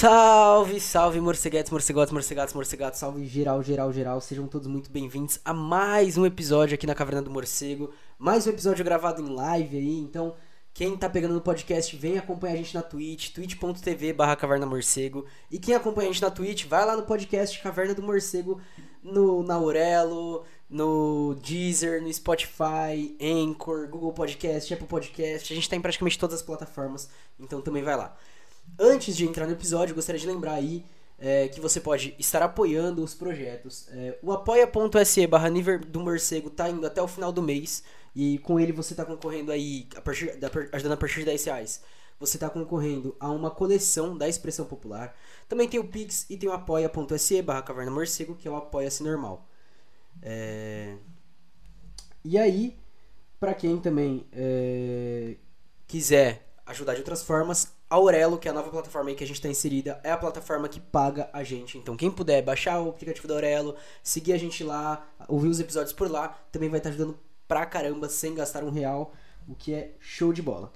Salve, salve, morceguetes, morcegotes, morcegatos, morcegatos, salve geral, geral, geral. Sejam todos muito bem-vindos a mais um episódio aqui na Caverna do Morcego. Mais um episódio gravado em live aí, então quem tá pegando no podcast, vem acompanhar a gente na Twitch, twitch.tv barra Caverna Morcego. E quem acompanha a gente na Twitch, vai lá no podcast Caverna do Morcego, no, na Aurelo, no Deezer, no Spotify, Anchor, Google Podcast, Apple Podcast. A gente tá em praticamente todas as plataformas, então também vai lá. Antes de entrar no episódio, gostaria de lembrar aí é, que você pode estar apoiando os projetos. É, o apoia.se barra do Morcego tá indo até o final do mês. E com ele você está concorrendo aí, a partir, da, ajudando a partir de 10 reais. Você está concorrendo a uma coleção da expressão popular. Também tem o Pix e tem o apoia.se barra caverna morcego, que é o apoia-se normal. É... E aí, para quem também é... quiser ajudar de outras formas, a Aurelo, que é a nova plataforma aí que a gente está inserida, é a plataforma que paga a gente. Então, quem puder baixar o aplicativo da Aurelo, seguir a gente lá, ouvir os episódios por lá, também vai estar tá ajudando pra caramba sem gastar um real, o que é show de bola.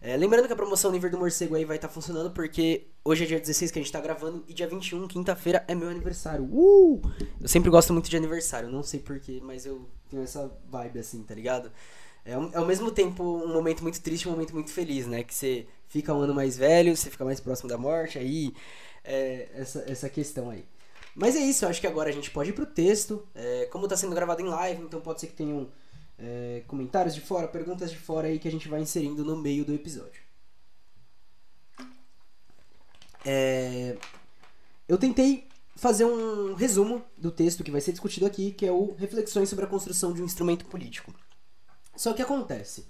É, lembrando que a promoção Nível do Morcego aí vai estar tá funcionando porque hoje é dia 16 que a gente tá gravando e dia 21, quinta-feira, é meu aniversário. Uh! Eu sempre gosto muito de aniversário, não sei porquê, mas eu tenho essa vibe assim, tá ligado? É ao mesmo tempo um momento muito triste e um momento muito feliz, né? Que você fica um ano mais velho, você fica mais próximo da morte, aí é, essa, essa questão aí. Mas é isso, eu acho que agora a gente pode ir pro texto. É, como tá sendo gravado em live, então pode ser que tenham é, comentários de fora, perguntas de fora aí que a gente vai inserindo no meio do episódio. É, eu tentei fazer um resumo do texto que vai ser discutido aqui, que é o Reflexões sobre a construção de um instrumento político. Só que acontece,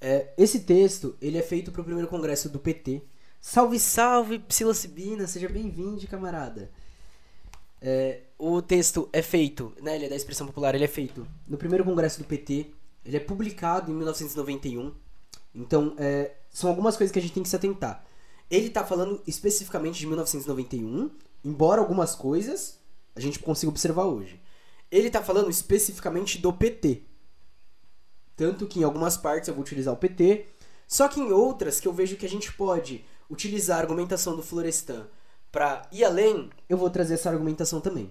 é, esse texto ele é feito para o primeiro congresso do PT. Salve, salve, psilocibina, seja bem-vindo, camarada. É, o texto é feito, né, ele é da expressão popular, ele é feito no primeiro congresso do PT, ele é publicado em 1991. Então, é, são algumas coisas que a gente tem que se atentar. Ele está falando especificamente de 1991, embora algumas coisas a gente consiga observar hoje. Ele está falando especificamente do PT. Tanto que em algumas partes eu vou utilizar o PT, só que em outras que eu vejo que a gente pode utilizar a argumentação do Florestan para ir além, eu vou trazer essa argumentação também.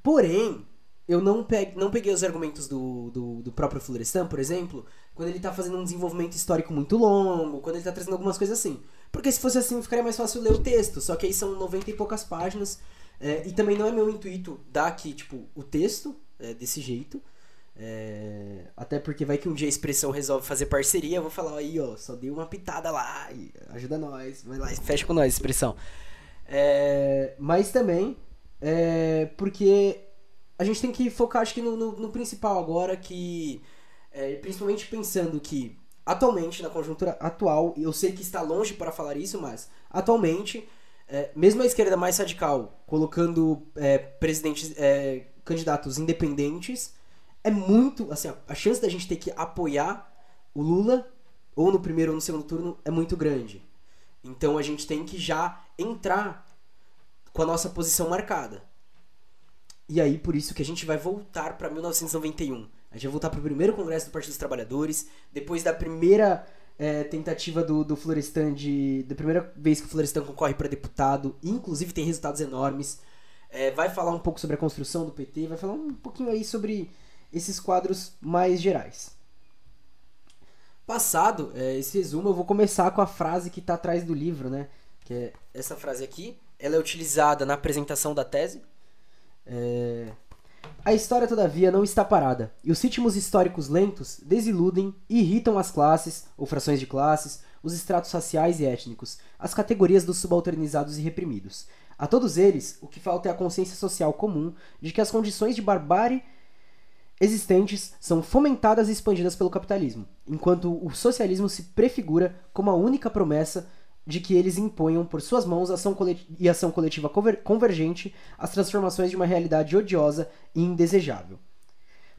Porém, eu não, não peguei os argumentos do, do, do, próprio Florestan, por exemplo, quando ele tá fazendo um desenvolvimento histórico muito longo, quando ele tá trazendo algumas coisas assim. Porque se fosse assim, ficaria mais fácil ler o texto, só que aí são 90 e poucas páginas, é, e também não é meu intuito dar aqui, tipo, o texto é, desse jeito, é, até porque vai que um dia a expressão resolve fazer parceria, eu vou falar aí, ó, só dei uma pitada lá, ajuda nós, vai lá, fecha com nós, expressão. É, mas também é, porque a gente tem que focar, acho que no, no, no principal agora, que é, principalmente pensando que atualmente, na conjuntura atual, eu sei que está longe para falar isso, mas atualmente, é, mesmo a esquerda mais radical, colocando é, presidentes, candidatos independentes, é muito, assim, a chance da gente ter que apoiar o Lula, ou no primeiro ou no segundo turno, é muito grande. Então a gente tem que já entrar com a nossa posição marcada. E aí, por isso que a gente vai voltar para 1991. A gente vai voltar para o primeiro congresso do Partido dos Trabalhadores, depois da primeira é, tentativa do, do Florestan de. da primeira vez que o Florestan concorre para deputado, inclusive tem resultados enormes. É, vai falar um pouco sobre a construção do PT, vai falar um pouquinho aí sobre esses quadros mais gerais. Passado é, esse resumo, eu vou começar com a frase que está atrás do livro, né? Que é essa frase aqui. Ela é utilizada na apresentação da tese. É... A história, todavia, não está parada, e os ritmos históricos lentos desiludem e irritam as classes, ou frações de classes, os estratos raciais e étnicos, as categorias dos subalternizados e reprimidos. A todos eles, o que falta é a consciência social comum de que as condições de barbárie existentes são fomentadas e expandidas pelo capitalismo, enquanto o socialismo se prefigura como a única promessa de que eles imponham por suas mãos ação e ação coletiva convergente as transformações de uma realidade odiosa e indesejável.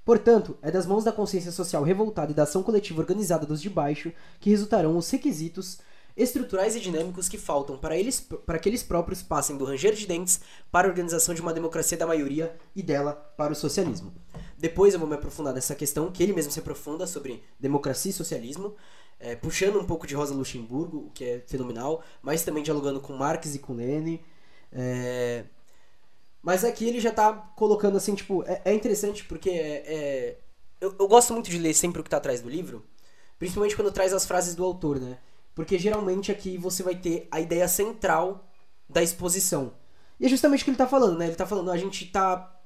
Portanto, é das mãos da consciência social revoltada e da ação coletiva organizada dos de baixo que resultarão os requisitos estruturais e dinâmicos que faltam para, eles, para que eles próprios passem do ranger de dentes para a organização de uma democracia da maioria e dela para o socialismo. Depois eu vou me aprofundar nessa questão, que ele mesmo se aprofunda sobre democracia e socialismo. é, puxando um pouco de Rosa Luxemburgo, o que é fenomenal, mas também dialogando com Marx e com Lenin. É... Mas aqui ele já tá colocando assim, tipo, é, é interessante porque é, eu, eu, gosto muito de ler sempre o que tá atrás do livro, principalmente quando traz as frases do autor, né? Porque geralmente aqui você vai ter a ideia central da exposição. E é justamente o que ele tá falando, né? Ele tá falando, a gente tá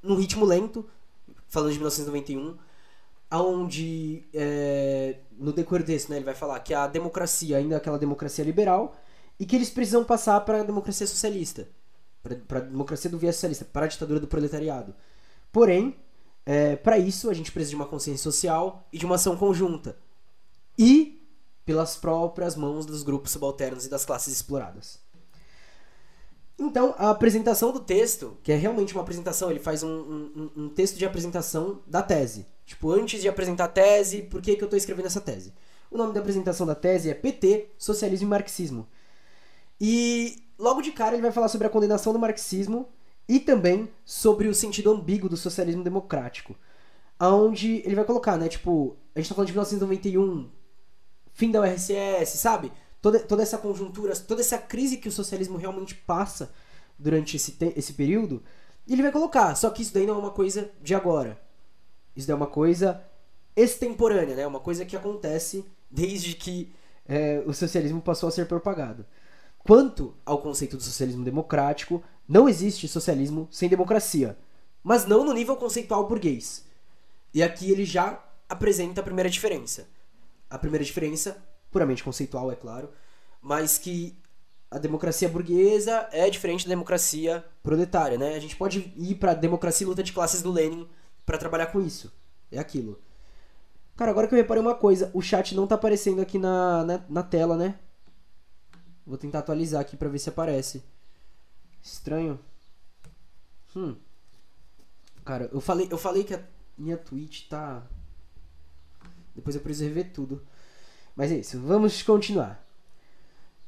num ritmo lento, falando de 1991, onde é, no decorrer desse, né, ele vai falar que a democracia ainda é aquela democracia liberal e que eles precisam passar para a democracia socialista, para a democracia do viés socialista, para a ditadura do proletariado. Porém, é, para isso a gente precisa de uma consciência social e de uma ação conjunta e pelas próprias mãos dos grupos subalternos e das classes exploradas. Então, a apresentação do texto, que é realmente uma apresentação, ele faz um, um, um texto de apresentação da tese. Tipo, antes de apresentar a tese, por que, que eu estou escrevendo essa tese? O nome da apresentação da tese é PT, Socialismo e Marxismo. E logo de cara ele vai falar sobre a condenação do marxismo e também sobre o sentido ambíguo do socialismo democrático. Onde ele vai colocar, né? Tipo, a gente tá falando de 1991, fim da URSS, sabe? Toda, toda essa conjuntura, toda essa crise que o socialismo realmente passa durante esse, esse período. Ele vai colocar, só que isso daí não é uma coisa de agora. Isso é uma coisa extemporânea, né? Uma coisa que acontece desde que é, o socialismo passou a ser propagado. Quanto ao conceito do socialismo democrático, não existe socialismo sem democracia, mas não no nível conceitual burguês. E aqui ele já apresenta a primeira diferença. A primeira diferença, puramente conceitual, é claro, mas que a democracia burguesa é diferente da democracia proletária, né? A gente pode ir para democracia e luta de classes do Lenin para trabalhar com isso. É aquilo. Cara, agora que eu reparei uma coisa, o chat não tá aparecendo aqui na, na, na tela, né? Vou tentar atualizar aqui pra ver se aparece. Estranho. Hum. Cara, eu falei, eu falei que a minha Twitch tá. Depois eu preciso rever tudo. Mas é isso, vamos continuar.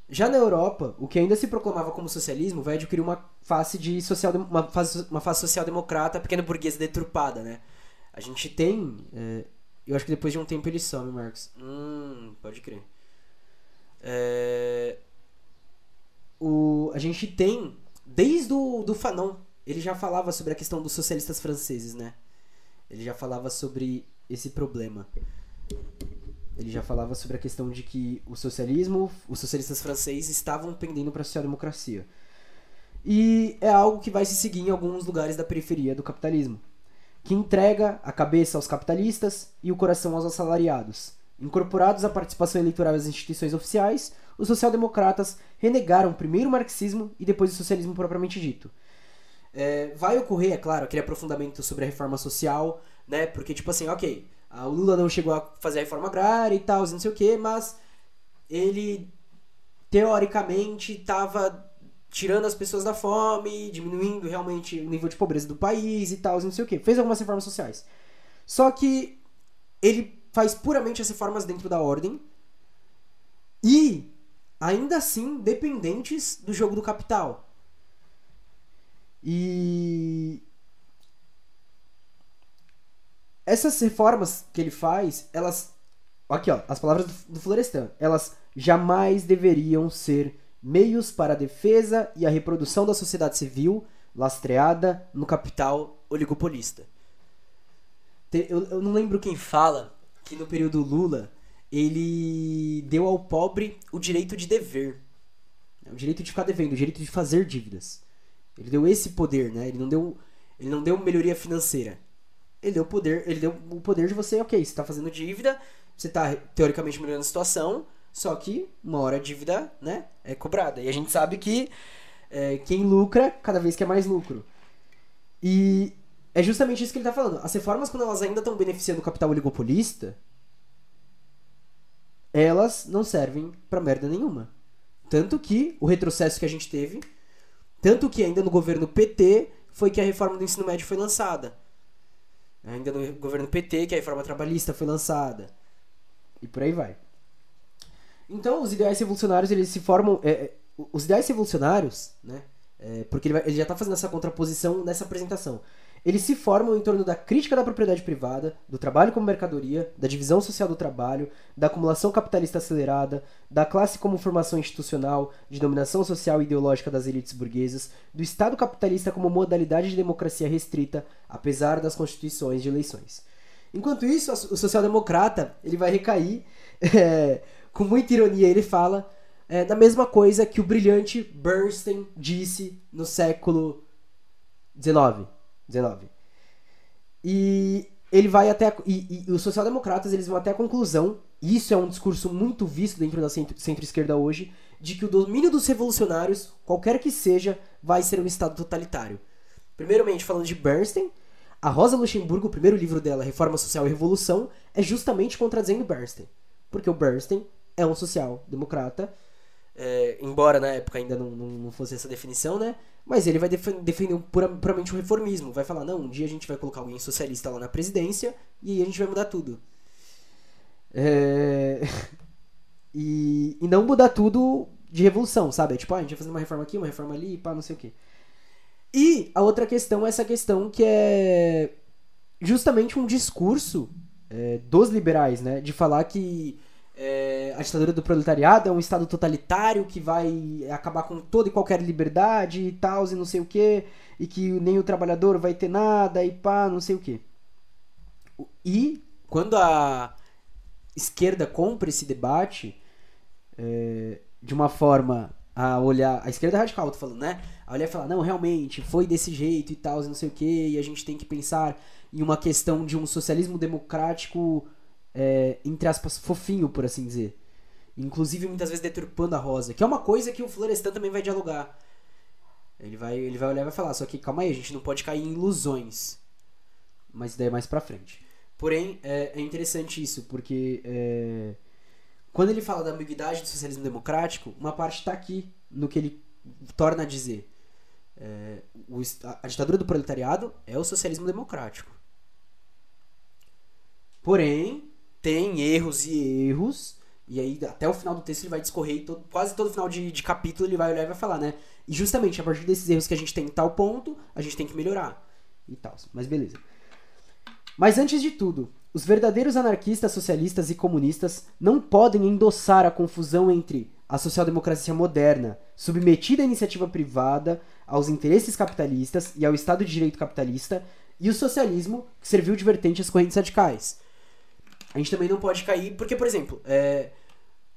Já na Europa, o que ainda se proclamava como socialismo vai adquirir uma face de social uma face, uma face social democrata, pequena burguesa deturpada, né? A gente tem, é, eu acho que depois de um tempo ele some, Marcos. Hum, pode crer. É, o, a gente tem desde o do Fanon, ele já falava sobre a questão dos socialistas franceses, né? Ele já falava sobre esse problema. Ele já falava sobre a questão de que o socialismo, os socialistas franceses estavam pendendo para a social-democracia. E é algo que vai se seguir em alguns lugares da periferia do capitalismo, que entrega a cabeça aos capitalistas e o coração aos assalariados. Incorporados à participação eleitoral das instituições oficiais, os social-democratas renegaram primeiro o marxismo e depois o socialismo propriamente dito. É, vai ocorrer, é claro, aquele aprofundamento sobre a reforma social, né? Porque, tipo assim, ok, o Lula não chegou a fazer a reforma agrária e tal, não sei o que, mas ele teoricamente estava tirando as pessoas da fome, diminuindo realmente o nível de pobreza do país e tal, não sei o que. Fez algumas reformas sociais. Só que ele faz puramente as reformas dentro da ordem e ainda assim dependentes do jogo do capital. E essas reformas que ele faz, elas. Aqui, ó, as palavras do, Florestan. Elas jamais deveriam ser meios para a defesa e a reprodução da sociedade civil lastreada no capital oligopolista. Eu, não lembro quem fala que no período Lula ele deu ao pobre o direito de dever. O direito de ficar devendo, o direito de fazer dívidas. Ele deu esse poder, né? Ele não deu, ele não deu melhoria financeira ele deu poder, ele deu o poder de você, ok, você está fazendo dívida, você está teoricamente melhorando a situação, só que uma hora a dívida, né, é cobrada. E a gente sabe que é, quem lucra, cada vez quer mais lucro. E é justamente isso que ele está falando. As reformas, quando elas ainda estão beneficiando o capital oligopolista, elas não servem para merda nenhuma. Tanto que o retrocesso que a gente teve, tanto que ainda no governo PT, foi que a reforma do ensino médio foi lançada ainda no governo PT, que a reforma trabalhista foi lançada. E por aí vai. Então, os ideais revolucionários, eles se formam... É, é os ideais revolucionários, né? É, porque ele, vai, ele já está fazendo essa contraposição nessa apresentação. Eles se formam em torno da crítica da propriedade privada, do trabalho como mercadoria, da divisão social do trabalho, da acumulação capitalista acelerada, da classe como formação institucional, de dominação social e ideológica das elites burguesas, do Estado capitalista como modalidade de democracia restrita, apesar das constituições de eleições. Enquanto isso, o social-democrata ele vai recair, é, com muita ironia, ele fala é, da mesma coisa que o brilhante Bernstein disse no século XIX. 19. E ele vai até. E, e os social-democratas eles vão até a conclusão, e isso é um discurso muito visto dentro da centro-esquerda hoje, de que o domínio dos revolucionários, qualquer que seja, vai ser um Estado totalitário. Primeiramente, falando de Bernstein, a Rosa Luxemburgo, o primeiro livro dela, Reforma Social e Revolução, é justamente contradizendo Bernstein. Porque o Bernstein é um social-democrata, é, embora na época ainda não, não, não fosse essa definição, né? Mas ele vai defender puramente o reformismo. Vai falar, não, um dia a gente vai colocar alguém socialista lá na presidência e a gente vai mudar tudo. É... e, e não mudar tudo de revolução, sabe? É tipo, ah, a gente vai fazer uma reforma aqui, uma reforma ali, pá, não sei o quê. E a outra questão é essa questão que é justamente um discurso é, dos liberais, né? De falar que é, a ditadura do proletariado é um estado totalitário que vai acabar com toda e qualquer liberdade e tal, e não sei o que, e que nem o trabalhador vai ter nada e pá, não sei o que. E quando a esquerda compra esse debate é, de uma forma a olhar. A esquerda radical, tô falando, né? A olhar e falar, não, realmente, foi desse jeito e tal, e não sei o que, e a gente tem que pensar em uma questão de um socialismo democrático é, entre aspas, fofinho, por assim dizer. Inclusive, muitas vezes deturpando a rosa. Que é uma coisa que o Florestan também vai dialogar. Ele vai, ele vai olhar e vai falar, só que calma aí, a gente não pode cair em ilusões. Mas daí é mais pra frente. Porém, é, é interessante isso, porque é, quando ele fala da ambiguidade do socialismo democrático, uma parte está aqui no que ele torna a dizer. É, o, a ditadura do proletariado é o socialismo democrático. Porém, tem erros e erros. E aí, até o final do texto, ele vai discorrer, todo, quase todo final de, de capítulo, ele vai olhar e vai falar, né? E justamente a partir desses erros que a gente tem em tal ponto, a gente tem que melhorar. E tal. Mas beleza. Mas antes de tudo, os verdadeiros anarquistas, socialistas e comunistas não podem endossar a confusão entre a social-democracia moderna, submetida à iniciativa privada, aos interesses capitalistas e ao Estado de Direito capitalista, e o socialismo, que serviu de vertente às correntes radicais a gente também não pode cair, porque, por exemplo, é,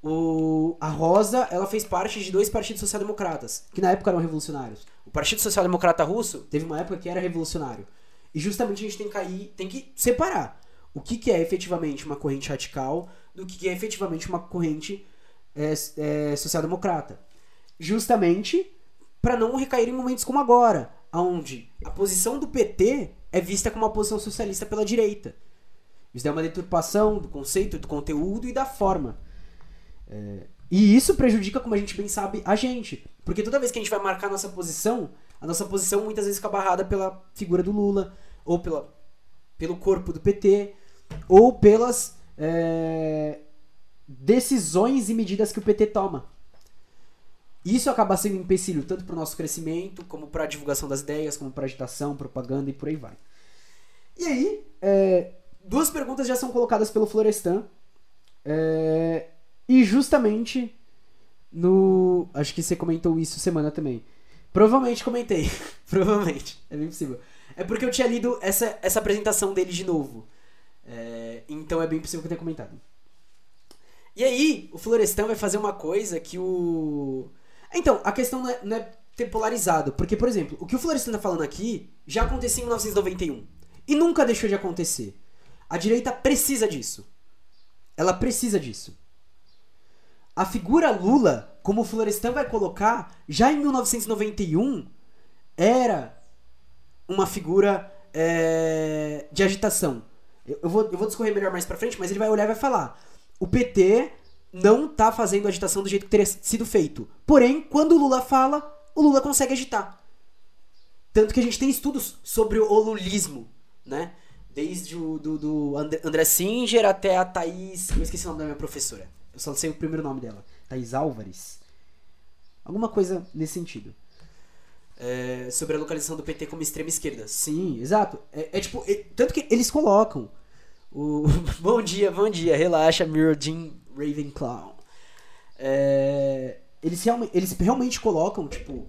o, a Rosa ela fez parte de dois partidos social-democratas, que na época eram revolucionários. O Partido Social-Democrata Russo teve uma época que era revolucionário. E justamente a gente tem que cair, tem que separar o que, que é efetivamente uma corrente radical do que, que é efetivamente uma corrente é, é, social-democrata. Justamente para não recair em momentos como agora, onde a posição do PT é vista como uma posição socialista pela direita. Isso é uma deturpação do conceito, do conteúdo e da forma. É, e isso prejudica, como a gente bem sabe, a gente. Porque toda vez que a gente vai marcar a nossa posição, a nossa posição muitas vezes fica barrada pela figura do Lula, ou pela, pelo corpo do PT, ou pelas é, decisões e medidas que o PT toma. Isso acaba sendo um empecilho tanto para o nosso crescimento, como para a divulgação das ideias, como para agitação, propaganda e por aí vai. E aí, é, duas perguntas já são colocadas pelo Florestan. É, e justamente no. Acho que você comentou isso semana também. Provavelmente comentei. Provavelmente. É bem possível. É porque eu tinha lido essa, essa apresentação dele de novo. É, então é bem possível que eu tenha comentado. E aí, o Florestan vai fazer uma coisa que o. Então, a questão não é, não é ter polarizado. Porque, por exemplo, o que o Florestan tá falando aqui já aconteceu em 1991. E nunca deixou de acontecer. A direita precisa disso. Ela precisa disso. A figura Lula, como o Florestan vai colocar, já em 1991 era uma figura é, de agitação. Eu, eu, vou, eu vou discorrer melhor mais pra frente, mas ele vai olhar e vai falar: o PT não tá fazendo agitação do jeito que teria sido feito. Porém, quando o Lula fala, o Lula consegue agitar. Tanto que a gente tem estudos sobre o lulismo, né? Desde o do, do André Singer até a Thaís. Eu esqueci o nome da minha professora. Eu só sei o primeiro nome dela. Thaís Álvares. Alguma coisa nesse sentido. é, sobre a localização do PT como extrema esquerda. Sim, exato. É, é tipo, é, tanto que eles colocam o bom dia, bom dia, relaxa, Mirrodin Ravenclaw. É, eles, realmente, eles realmente colocam, tipo,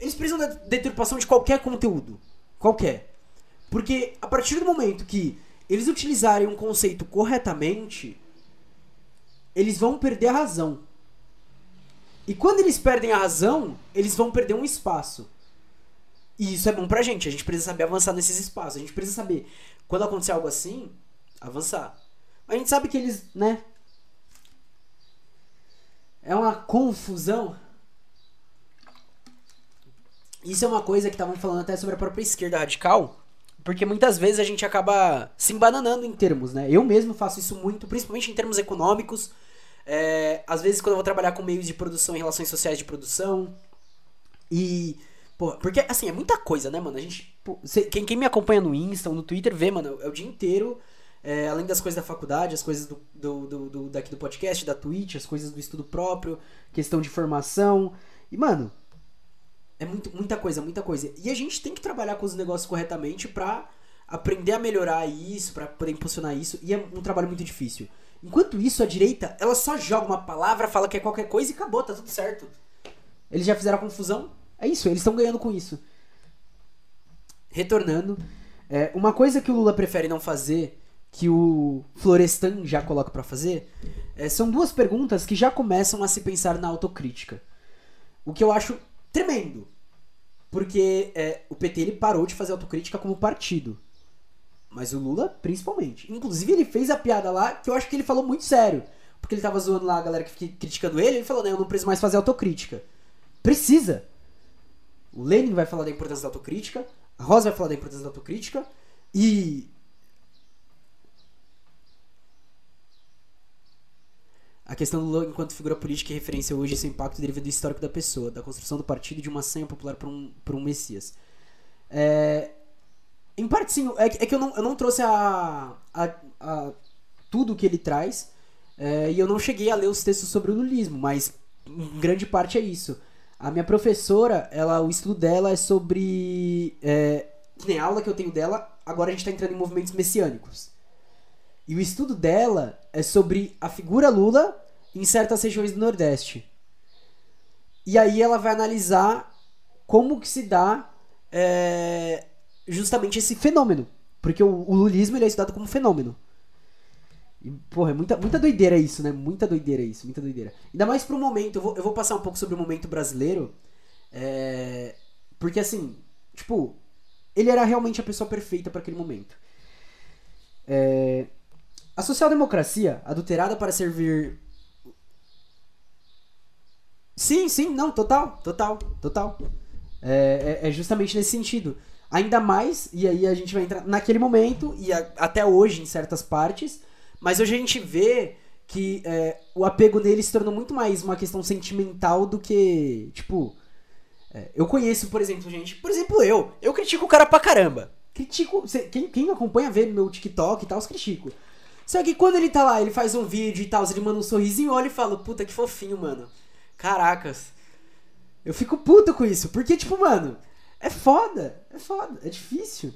eles precisam da deturpação de qualquer conteúdo, qualquer. Porque a partir do momento que eles utilizarem um conceito corretamente, eles vão perder a razão. E quando eles perdem a razão, eles vão perder um espaço. E isso é bom pra gente, a gente precisa saber avançar nesses espaços. A gente precisa saber, quando acontecer algo assim, avançar. A gente sabe que eles, né? É uma confusão. Isso é uma coisa que estavam falando até sobre a própria esquerda radical. Porque muitas vezes a gente acaba se embananando em termos, né? Eu mesmo faço isso muito, principalmente em termos econômicos. É, às vezes quando eu vou trabalhar com meios de produção e relações sociais de produção. E. Pô, porque assim, é muita coisa, né, mano? A gente. Pô, cê, quem, quem me acompanha no Insta ou no Twitter vê, mano, é o dia inteiro. É, além das coisas da faculdade, as coisas do, do, do, do, daqui do podcast, da Twitch, as coisas do estudo próprio, questão de formação. E, mano, é muito, muita coisa, muita coisa. E a gente tem que trabalhar com os negócios corretamente pra aprender a melhorar isso, pra poder impulsionar isso. E é um trabalho muito difícil. Enquanto isso, a direita, ela só joga uma palavra, fala que é qualquer coisa e acabou, tá tudo certo. Eles já fizeram a confusão. É isso, eles estão ganhando com isso. Retornando, é, uma coisa que o Lula prefere não fazer, que o Florestan já coloca para fazer, é, são duas perguntas que já começam a se pensar na autocrítica. O que eu acho tremendo. Porque é, o PT ele parou de fazer autocrítica como partido. Mas o Lula, principalmente. Inclusive, ele fez a piada lá que eu acho que ele falou muito sério. Porque ele tava zoando lá a galera que fica criticando ele. Ele falou, né? Eu não preciso mais fazer autocrítica. Precisa. O Lenin vai falar da importância da autocrítica. A Rosa vai falar da importância da autocrítica. E. A questão do Lula enquanto figura política e referência hoje, seu impacto deriva do histórico da pessoa, da construção do partido e de uma senha popular para um, por um Messias. É, em parte, sim. É, é que eu não, eu não trouxe a, a, a tudo que ele traz. É, e eu não cheguei a ler os textos sobre o lulismo, mas em grande parte é isso. A minha professora, ela, o estudo dela é sobre. É, que nem a aula que eu tenho dela, agora a gente está entrando em movimentos messiânicos. E o estudo dela é sobre a figura Lula em certas regiões do Nordeste. E aí ela vai analisar como que se dá é, justamente esse fenômeno. Porque o, o lulismo ele é estudado como fenômeno. E, porra, é muita, muita doideira isso, né? Muita doideira isso, muita doideira. Ainda mais pro momento, eu vou, eu vou passar um pouco sobre o momento brasileiro. É, porque assim, tipo, ele era realmente a pessoa perfeita para aquele momento. É, a social-democracia, adulterada para servir. Sim, sim, não, total, total, total. É, é, é justamente nesse sentido. Ainda mais, e aí a gente vai entrar naquele momento, e a, até hoje em certas partes, mas hoje a gente vê que é, o apego dele se tornou muito mais uma questão sentimental do que, tipo. É, eu conheço, por exemplo, gente. Por exemplo, eu. Eu critico o cara pra caramba. Critico. Quem, quem acompanha vê meu TikTok e tal, os critico. Só que quando ele tá lá, ele faz um vídeo e tal, ele manda um sorrisinho, olha e fala, puta que fofinho, mano. Caracas. Eu fico puto com isso. Porque, tipo, mano, é foda, é foda, é difícil.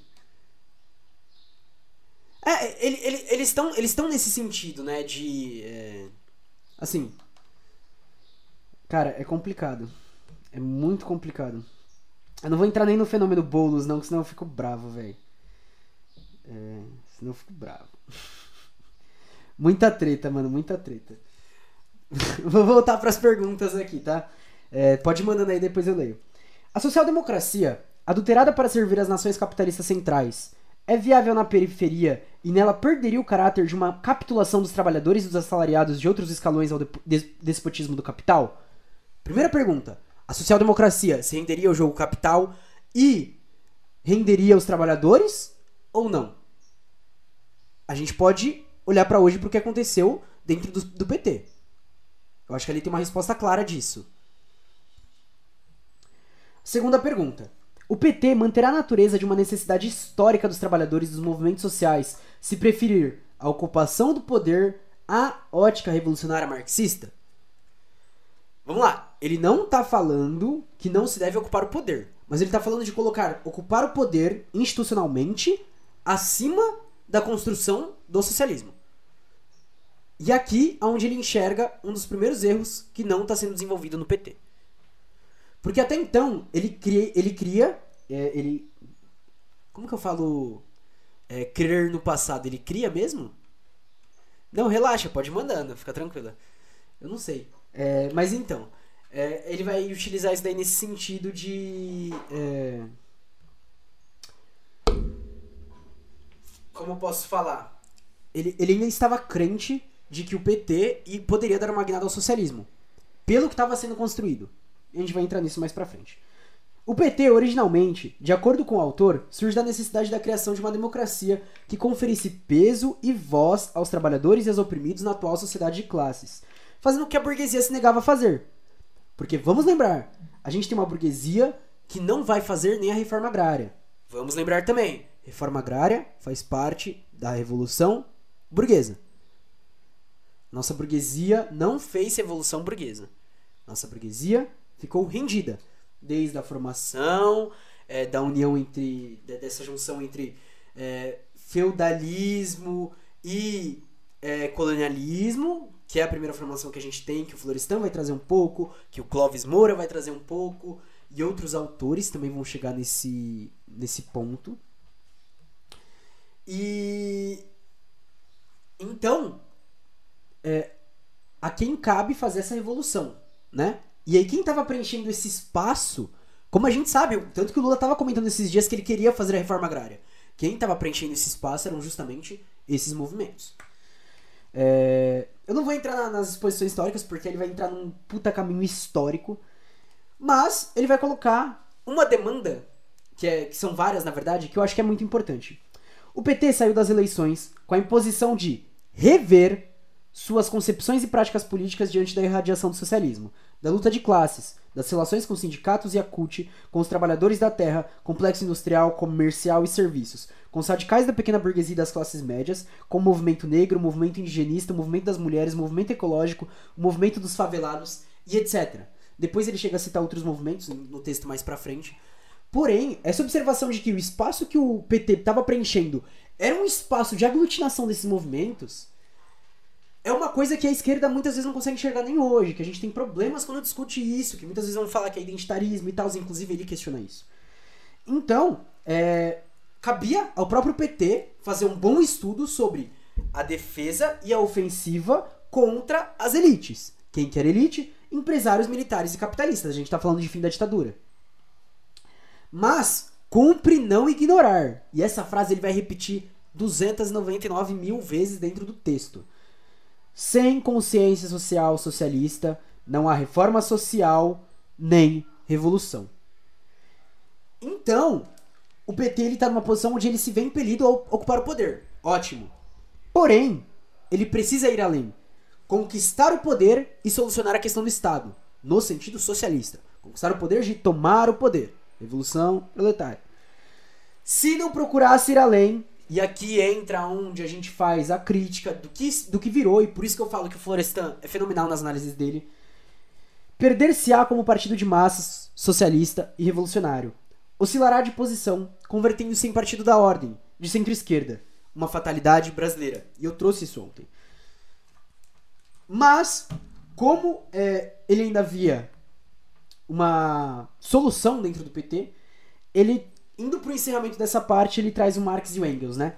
É, ele, ele, eles estão eles estão nesse sentido, né, de é, assim, cara, é complicado, é muito complicado. Eu não vou entrar nem no fenômeno bolos não, senão eu fico bravo, velho. É, senão eu fico bravo. muita treta, mano, muita treta. vou voltar para as perguntas aqui, tá? É, pode ir mandando aí, depois eu leio. A social-democracia, adulterada para servir as nações capitalistas centrais, é viável na periferia e nela perderia o caráter de uma capitulação dos trabalhadores e dos assalariados de outros escalões ao despotismo do capital? Primeira pergunta. A social-democracia se renderia ao jogo capital e renderia os trabalhadores ou não? A gente pode olhar para hoje para o que aconteceu dentro do, do PT. Eu acho que ali tem uma resposta clara disso. Segunda pergunta. O PT manterá a natureza de uma necessidade histórica dos trabalhadores dos movimentos sociais se preferir a ocupação do poder à ótica revolucionária marxista? Vamos lá. ele não tá falando que não se deve ocupar o poder, mas ele tá falando de colocar ocupar o poder institucionalmente acima da construção do socialismo. E aqui onde ele enxerga um dos primeiros erros que não está sendo desenvolvido no PT. Porque até então ele cria, ele cria, é, ele, como que eu falo, é, crer no passado, ele cria mesmo? Não, relaxa, pode ir mandando, fica tranquila. Eu não sei. É, mas então, é, ele vai utilizar isso daí nesse sentido de. É, como eu posso falar? Ele, ele ainda estava crente de que o PT poderia dar uma guinada ao socialismo, pelo que estava sendo construído. A gente vai entrar nisso mais pra frente. O PT, originalmente, de acordo com o autor, surge da necessidade da criação de uma democracia que conferisse peso e voz aos trabalhadores e aos oprimidos na atual sociedade de classes, fazendo o que a burguesia se negava a fazer. Porque vamos lembrar, a gente tem uma burguesia que não vai fazer nem a reforma agrária. Vamos lembrar também, reforma agrária faz parte da revolução burguesa. Nossa burguesia não fez revolução burguesa. Nossa burguesia ficou rendida desde a formação é, da união entre dessa junção entre é, feudalismo e é, colonialismo, que é a primeira formação que a gente tem, que o Florestan vai trazer um pouco, que o Clóvis Moura vai trazer um pouco, e outros autores também vão chegar nesse, nesse ponto. E então, é, a quem cabe fazer essa revolução, né? E aí quem estava preenchendo esse espaço, como a gente sabe, tanto que o Lula estava comentando esses dias que ele queria fazer a reforma agrária. Quem estava preenchendo esse espaço eram justamente esses movimentos. É, eu não vou entrar na, nas exposições históricas porque ele vai entrar num puta caminho histórico, mas ele vai colocar uma demanda, que, é, que são várias na verdade, que eu acho que é muito importante. O PT saiu das eleições com a imposição de rever suas concepções e práticas políticas diante da irradiação do socialismo, da luta de classes, das relações com sindicatos e a CUT, com os trabalhadores da terra, complexo industrial, comercial e serviços, com os radicais da pequena burguesia e das classes médias, com o movimento negro, o movimento indigenista, o movimento das mulheres, o movimento ecológico, o movimento dos favelados e etc. Depois ele chega a citar outros movimentos no texto mais pra frente. Porém, essa observação de que o espaço que o PT estava preenchendo era um espaço de aglutinação desses movimentos é uma coisa que a esquerda muitas vezes não consegue enxergar nem hoje, que a gente tem problemas quando discute isso, que muitas vezes vão falar que é identitarismo e tal, inclusive ele questiona isso. Então, é, cabia ao próprio PT fazer um bom estudo sobre a defesa e a ofensiva contra as elites. Quem quer elite? Empresários militares e capitalistas. A gente está falando de fim da ditadura. Mas cumpre não ignorar. E essa frase ele vai repetir 299 mil vezes dentro do texto. Sem consciência social socialista, não há reforma social nem revolução. Então, o PT ele tá numa posição onde ele se vê impelido a ocupar o poder. Ótimo. Porém, ele precisa ir além. Conquistar o poder e solucionar a questão do Estado, no sentido socialista. Conquistar o poder de tomar o poder. Revolução proletária. Se não procurasse ir além, e aqui entra onde a gente faz a crítica do que, do que virou, e por isso que eu falo que o Florestan é fenomenal nas análises dele. Perder-se-á como partido de massas, socialista e revolucionário. Oscilará de posição, convertendo-se em partido da ordem, de centro-esquerda. Uma fatalidade brasileira. E eu trouxe isso ontem. Mas, como é, ele ainda via uma solução dentro do PT, ele indo para o encerramento dessa parte, ele traz o Marx e o Engels, né?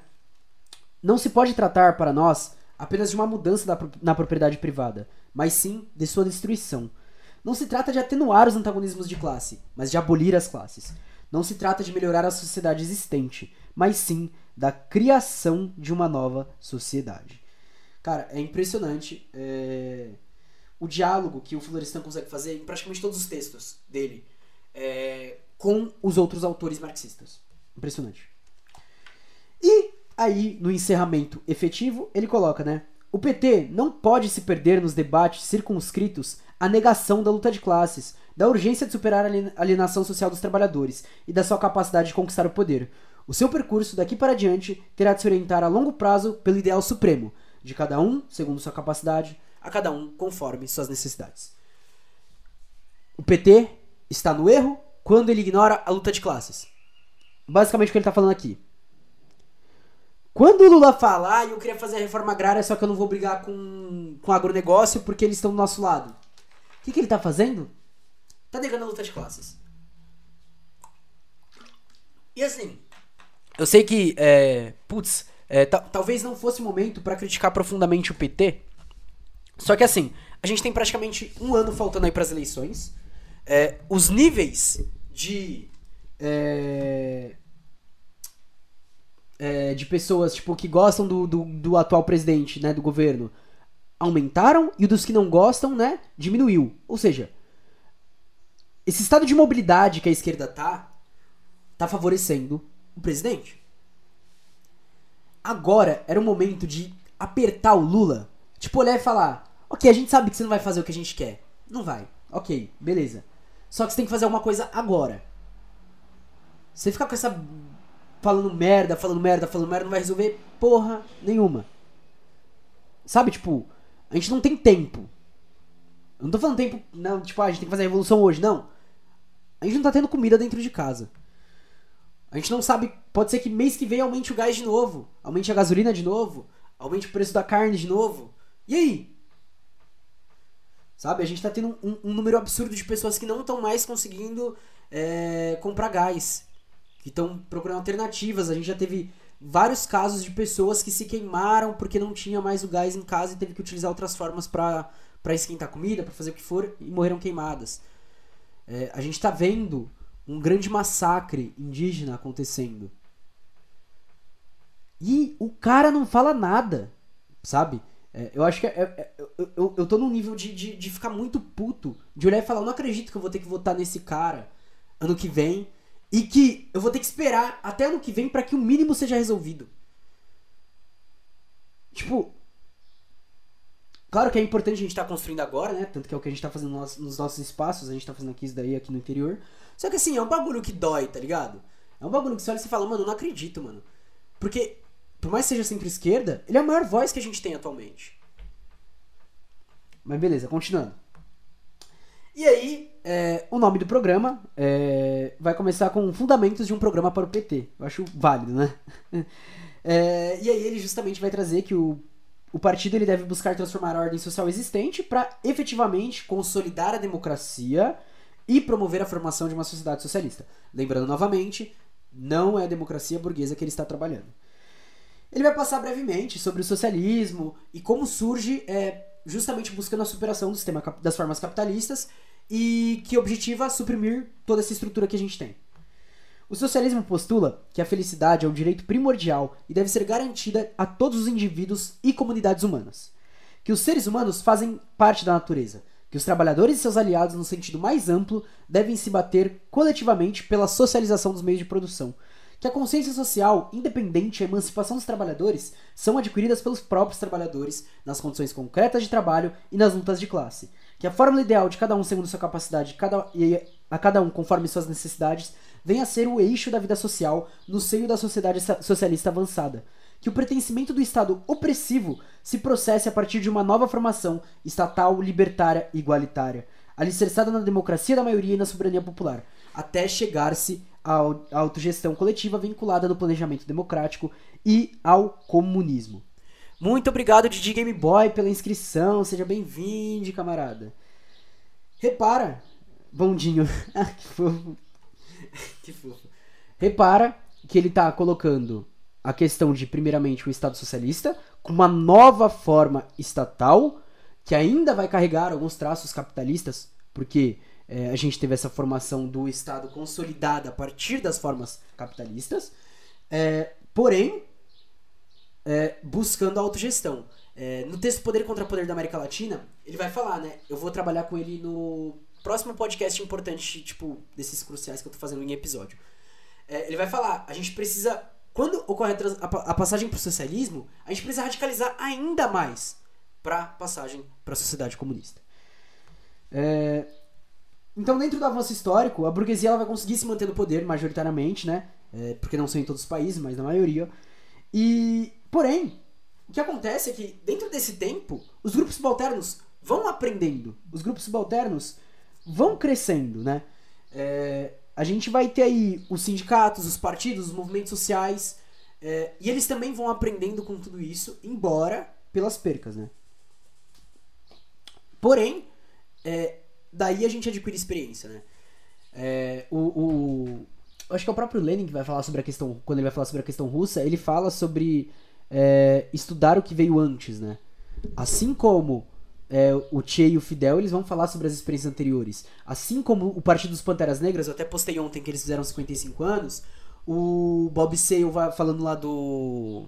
Não se pode tratar para nós apenas de uma mudança da, na propriedade privada, mas sim de sua destruição. Não se trata de atenuar os antagonismos de classe, mas de abolir as classes. Não se trata de melhorar a sociedade existente, mas sim da criação de uma nova sociedade. Cara, é impressionante é... o diálogo que o Florestan consegue fazer em praticamente todos os textos dele. É com os outros autores marxistas. Impressionante. E aí, no encerramento efetivo, ele coloca, né? O PT não pode se perder nos debates circunscritos à negação da luta de classes, da urgência de superar a alienação social dos trabalhadores e da sua capacidade de conquistar o poder. O seu percurso daqui para diante terá de se orientar a longo prazo pelo ideal supremo, de cada um segundo sua capacidade, a cada um conforme suas necessidades. o PT está no erro quando ele ignora a luta de classes. Basicamente o que ele está falando aqui. Quando o Lula falar, ah, eu queria fazer a reforma agrária, só que eu não vou brigar com, com agronegócio porque eles estão do nosso lado. O que, que ele está fazendo? Tá negando a luta de classes. E assim, eu sei que, é, putz, é, talvez não fosse momento para criticar profundamente o PT. Só que assim, a gente tem praticamente um ano faltando aí para as eleições. É, os níveis de é, é, de pessoas tipo que gostam do, do, do, atual presidente, né, do governo, aumentaram e o dos que não gostam, né, diminuiu. Ou seja, esse estado de mobilidade que a esquerda tá tá favorecendo o presidente. Agora era o momento de apertar o Lula, tipo olhar e falar: "OK, a gente sabe que você não vai fazer o que a gente quer". Não vai. OK, beleza. Só que você tem que fazer alguma coisa agora. Você ficar com essa falando merda, falando merda, falando merda, não vai resolver porra nenhuma. Sabe, tipo, a gente não tem tempo. Eu não tô falando tempo, não, tipo, ah, a gente tem que fazer a revolução hoje, não. A gente não tá tendo comida dentro de casa. A gente não sabe, pode ser que mês que vem aumente o gás de novo, aumente a gasolina de novo, aumente o preço da carne de novo. E aí? Sabe, a gente tá tendo um, um número absurdo de pessoas que não estão mais conseguindo é, comprar gás que estão procurando alternativas. A gente já teve vários casos de pessoas que se queimaram porque não tinha mais o gás em casa e teve que utilizar outras formas para esquentar comida, para fazer o que for e morreram queimadas. É, a gente está vendo um grande massacre indígena acontecendo. E o cara não fala nada, sabe? É, eu acho que é, é, é eu, eu, tô num nível de, de, de ficar muito puto, de olhar e falar: não acredito que eu vou ter que votar nesse cara ano que vem e que eu vou ter que esperar até ano que vem para que o mínimo seja resolvido. Tipo. Claro que é importante a gente estar tá construindo agora, né? Tanto que é o que a gente tá fazendo nos, nos nossos espaços, a gente tá fazendo aqui isso daí aqui no interior. Só que assim, é um bagulho que dói, tá ligado? É um bagulho que você olha e você fala, mano, eu não acredito, mano. Porque, por mais que seja centro-esquerda, ele é a maior voz que a gente tem atualmente. Mas beleza, continuando. E aí, é, o nome do programa é, vai começar com Fundamentos de um Programa para o PT. Eu acho válido, né? É, e aí ele justamente vai trazer que o, o partido ele deve buscar transformar a ordem social existente para efetivamente consolidar a democracia e promover a formação de uma sociedade socialista. Lembrando novamente, não é a democracia burguesa que ele está trabalhando. Ele vai passar brevemente sobre o socialismo e como surge é, justamente buscando a superação do sistema das formas capitalistas e que objetiva suprimir toda essa estrutura que a gente tem. O socialismo postula que a felicidade é um direito primordial e deve ser garantida a todos os indivíduos e comunidades humanas. Que os seres humanos fazem parte da natureza, que os trabalhadores e seus aliados, no sentido mais amplo, devem se bater coletivamente pela socialização dos meios de produção, que a consciência social, independente e a emancipação dos trabalhadores são adquiridas pelos próprios trabalhadores nas condições concretas de trabalho e nas lutas de classe, que a fórmula ideal de cada um segundo sua capacidade cada, e a cada um conforme suas necessidades venha a ser o eixo da vida social no seio da sociedade socialista avançada. Que o pertencimento do Estado opressivo se processe a partir de uma nova formação estatal, libertária e igualitária, alicerçada na democracia da maioria e na soberania popular, até chegar-se à autogestão coletiva vinculada no planejamento democrático e ao comunismo. Muito obrigado, Didi Game Boy, pela inscrição. Seja bem-vindo, camarada. Repara, bondinho. Ah, que fofo. que fofo. Repara que ele tá colocando a questão de, primeiramente, o Estado socialista com uma nova forma estatal que ainda vai carregar alguns traços capitalistas, porque é, a gente teve essa formação do Estado consolidada a partir das formas capitalistas. É, porém, é, buscando a autogestão. É, no texto Poder contra Poder da América Latina, ele vai falar, né? Eu vou trabalhar com ele no próximo podcast importante, tipo, desses cruciais que eu tô fazendo em episódio. É, ele vai falar, a gente precisa. Quando ocorre a, a, a passagem pro socialismo, a gente precisa radicalizar ainda mais pra passagem pra sociedade comunista. É, então, dentro do avanço histórico, a burguesia ela vai conseguir se manter no poder majoritariamente, né? É, porque não são em todos os países, mas na maioria. E Porém, o que acontece é que, dentro desse tempo, os grupos subalternos vão aprendendo. Os grupos subalternos vão crescendo, né? É, a gente vai ter aí os sindicatos, os partidos, os movimentos sociais, é, e eles também vão aprendendo com tudo isso, embora pelas percas, né? Porém, é, daí a gente adquire experiência, né? É, o, o, acho que é o próprio Lenin que vai falar sobre a questão, quando ele vai falar sobre a questão russa, ele fala sobre é, estudar o que veio antes, né? Assim como é, o Che e o Fidel, eles vão falar sobre as experiências anteriores. Assim como o Partido dos Panteras Negras, eu até postei ontem que eles fizeram 55 anos, o Bob Sale vai falando lá do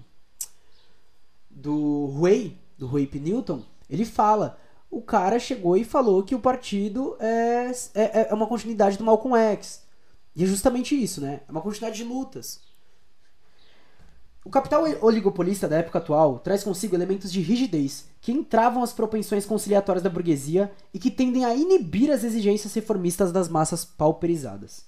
do Huey, do Huey P. Newton, ele fala o cara chegou e falou que o partido é, é, é uma continuidade do Malcolm X. E é justamente isso, né? É uma continuidade de lutas. O capital oligopolista da época atual traz consigo elementos de rigidez que entravam as propensões conciliatórias da burguesia e que tendem a inibir as exigências reformistas das massas pauperizadas.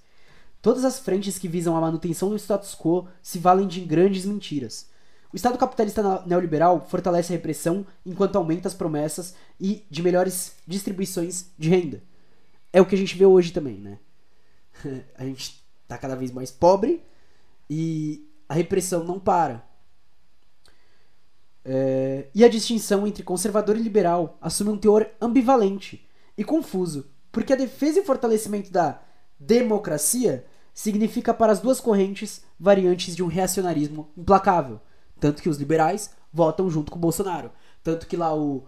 Todas as frentes que visam a manutenção do status quo se valem de grandes mentiras, o Estado capitalista neoliberal fortalece a repressão enquanto aumenta as promessas e de melhores distribuições de renda. É o que a gente vê hoje também, né? a gente está cada vez mais pobre e a repressão não para. É... e a distinção entre conservador e liberal assume um teor ambivalente e confuso, porque a defesa e fortalecimento da democracia significa para as duas correntes variantes de um reacionarismo implacável tanto que os liberais votam junto com o Bolsonaro. Tanto que lá o,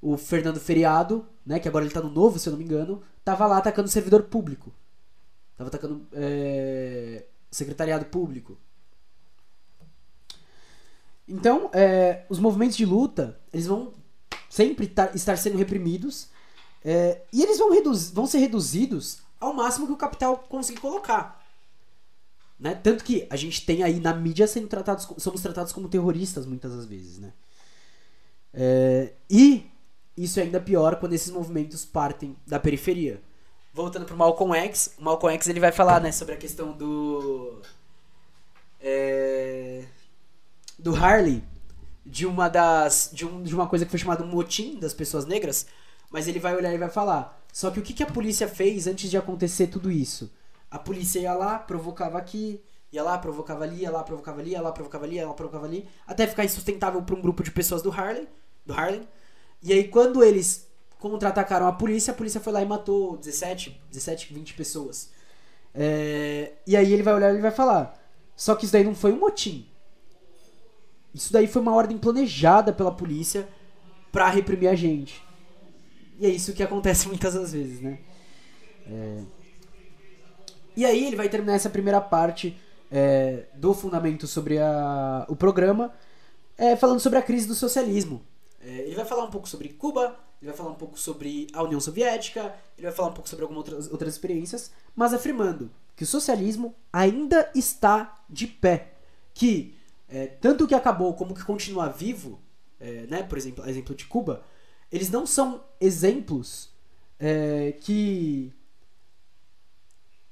o Fernando Feriado, né, que agora ele tá no novo, se eu não me engano, tava lá atacando o servidor público. Tava atacando é, secretariado público. Então, é, os movimentos de luta, eles vão sempre tar, estar sendo reprimidos é, e eles vão, vão ser reduzidos ao máximo que o capital conseguir colocar. Né? Tanto que a gente tem aí na mídia sendo tratados, somos tratados como terroristas muitas das vezes, né? É, e isso é ainda pior quando esses movimentos partem da periferia. Voltando pro Malcolm X, o Malcolm X ele vai falar né, sobre a questão do. É, do Harley, de uma das. De, um, de uma coisa que foi chamada motim das pessoas negras, mas ele vai olhar e vai falar. Só que o que, que a polícia fez antes de acontecer tudo isso? A polícia ia lá, provocava aqui, ia lá, provocava ali, ia lá, provocava ali, ia lá, provocava ali, ia lá, provocava ali, até ficar insustentável para um grupo de pessoas do Harlem, do Harlem. E aí quando eles contra-atacaram a polícia, a polícia foi lá e matou 17, 17, 20 pessoas. É... E aí ele vai olhar e vai falar: só que isso daí não foi um motim. Isso daí foi uma ordem planejada pela polícia para reprimir a gente. E é isso que acontece muitas das vezes, né? É... E aí ele vai terminar essa primeira parte é, do fundamento sobre a, o programa, é, falando sobre a crise do socialismo. É, ele vai falar um pouco sobre Cuba, ele vai falar um pouco sobre a União Soviética, ele vai falar um pouco sobre algumas outras, outras experiências, mas afirmando que o socialismo ainda está de pé. Que é, tanto que acabou como que continua vivo, é, né, por exemplo, exemplo de Cuba, eles não são exemplos é, que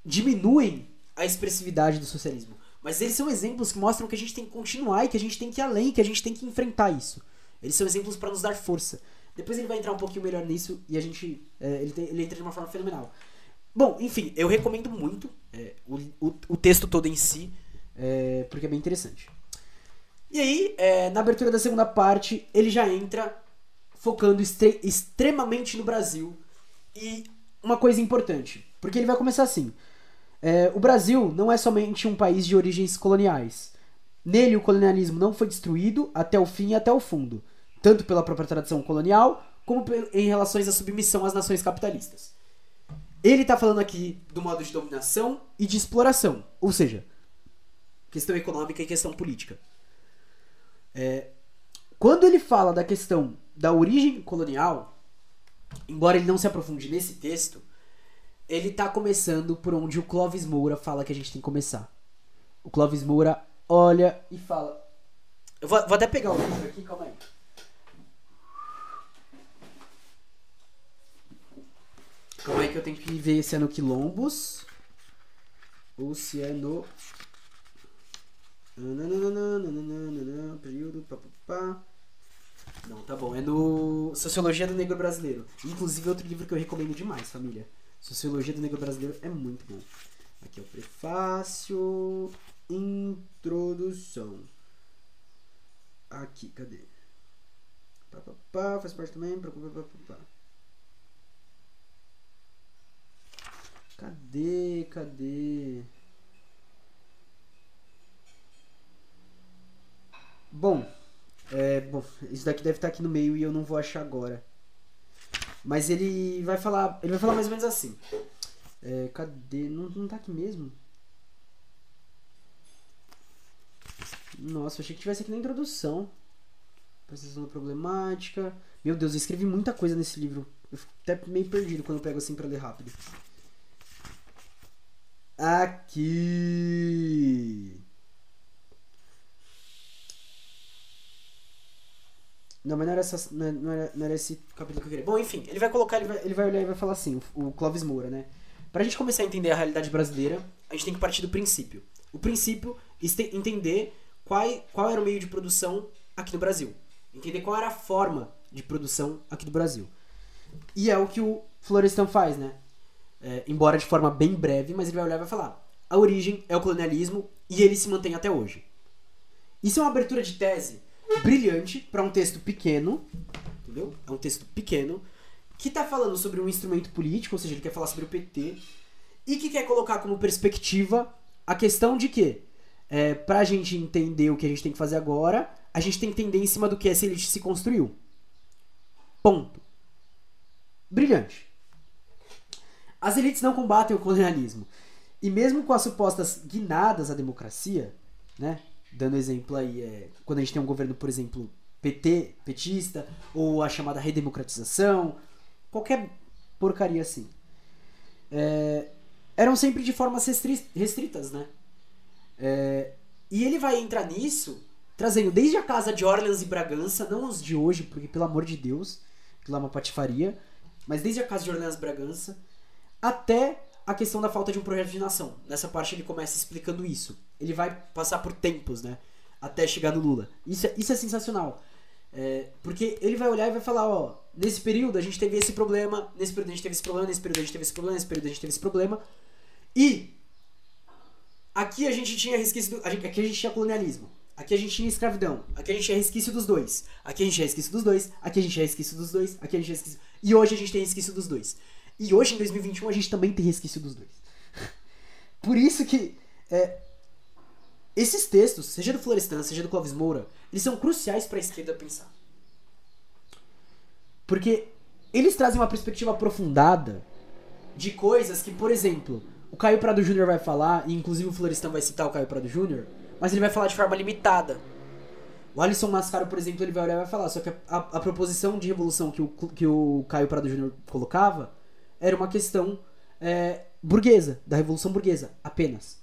diminuem a expressividade do socialismo. Mas eles são exemplos que mostram que a gente tem que continuar e que a gente tem que ir além, que a gente tem que enfrentar isso. Eles são exemplos para nos dar força. Depois ele vai entrar um pouquinho melhor nisso e a gente. É, ele, tem, ele entra de uma forma fenomenal. Bom, enfim, eu recomendo muito é, o, o, o, texto todo em si, é, porque é bem interessante. E aí, é, na abertura da segunda parte, ele já entra focando extremamente no Brasil. E uma coisa importante, porque ele vai começar assim. É, o Brasil não é somente um país de origens coloniais. Nele, o colonialismo não foi destruído até o fim e até o fundo, tanto pela própria tradição colonial, como em relações à submissão às nações capitalistas. Ele está falando aqui do modo de dominação e de exploração, ou seja, questão econômica e questão política. É, quando ele fala da questão da origem colonial, embora ele não se aprofunde nesse texto, ele tá começando por onde o Clóvis Moura fala que a gente tem que começar. O Clóvis Moura olha e fala. Eu vou, vou até pegar o livro aqui, calma aí. Calma aí que eu tenho que ver se é no Quilombos ou se é no. Período. Não, tá bom. É no Sociologia do Negro Brasileiro. Inclusive, outro livro que eu recomendo demais, família. Sociologia do Negro Brasileiro é muito bom. Aqui é o prefácio. Introdução. Aqui, cadê? Pá, pá, pá, faz parte também. Pá, pá, pá, pá. Cadê? Cadê? Bom, é, bom, isso daqui deve estar aqui no meio e eu não vou achar agora. Mas ele vai falar, ele vai falar mais ou menos assim. É, cadê? Não, não tá aqui mesmo? Nossa, achei que tivesse aqui na introdução. Prestação da problemática. Meu Deus, eu escrevi muita coisa nesse livro. Eu fico até meio perdido quando eu pego assim pra ler rápido. Aqui. Não, mas não era, essa, não, era, não era esse capítulo que eu queria. Bom, enfim, ele vai colocar, ele vai, ele vai olhar e vai falar assim, o, o Clóvis Moura, né? Pra gente começar a entender a realidade brasileira, a gente tem que partir do princípio. O princípio é entender qual, qual era o meio de produção aqui no Brasil. Entender qual era a forma de produção aqui do Brasil. E é o que o Florestan faz, né? É, embora de forma bem breve, mas ele vai olhar e vai falar. A origem é o colonialismo e ele se mantém até hoje. Isso é uma abertura de tese brilhante para um texto pequeno, entendeu? É um texto pequeno que tá falando sobre um instrumento político, ou seja, ele quer falar sobre o PT e que quer colocar como perspectiva a questão de que é, pra gente entender o que a gente tem que fazer agora, a gente tem que entender em cima do que essa elite se construiu. Ponto. Brilhante. As elites não combatem o colonialismo. E mesmo com as supostas guinadas à democracia, né? Dando exemplo aí, é, quando a gente tem um governo, por exemplo, PT, petista, ou a chamada redemocratização, qualquer porcaria assim. É, eram sempre de formas restritas, né? É, e ele vai entrar nisso trazendo desde a casa de Orleans e Bragança, não os de hoje, porque pelo amor de Deus, que lá é uma patifaria, mas desde a casa de Orleans e Bragança, até a questão da falta de um projeto de nação. Nessa parte ele começa explicando isso. Ele vai passar por tempos, né? Até chegar no Lula. Isso é, isso é sensacional. É, porque ele vai olhar e vai falar, ó, nesse período a gente teve esse problema, nesse período a gente teve esse problema, nesse período a gente teve esse problema, nesse período a gente teve esse problema. E aqui a gente tinha resquício do, aqui a gente tinha colonialismo. Aqui a gente tinha escravidão. Aqui a gente tinha resquício dos dois. Aqui a gente tinha resquício dos dois. Aqui a gente tinha resquício dos dois. Aqui a gente tinha resquício... E hoje a gente tem resquício dos dois. E hoje, em 2021, a gente também tem resquício dos dois. Por isso que é, esses textos, seja do Florestan, seja do Clóvis Moura, eles são cruciais para a esquerda pensar. Porque eles trazem uma perspectiva aprofundada de coisas que, por exemplo, o Caio Prado Júnior vai falar, e inclusive o Florestan vai citar o Caio Prado Júnior, mas ele vai falar de forma limitada. O Alisson Mascaro, por exemplo, ele vai olhar e vai falar, só que a, a, a proposição de revolução que o, que o Caio Prado Júnior colocava era uma questão é, burguesa, da Revolução Burguesa, apenas.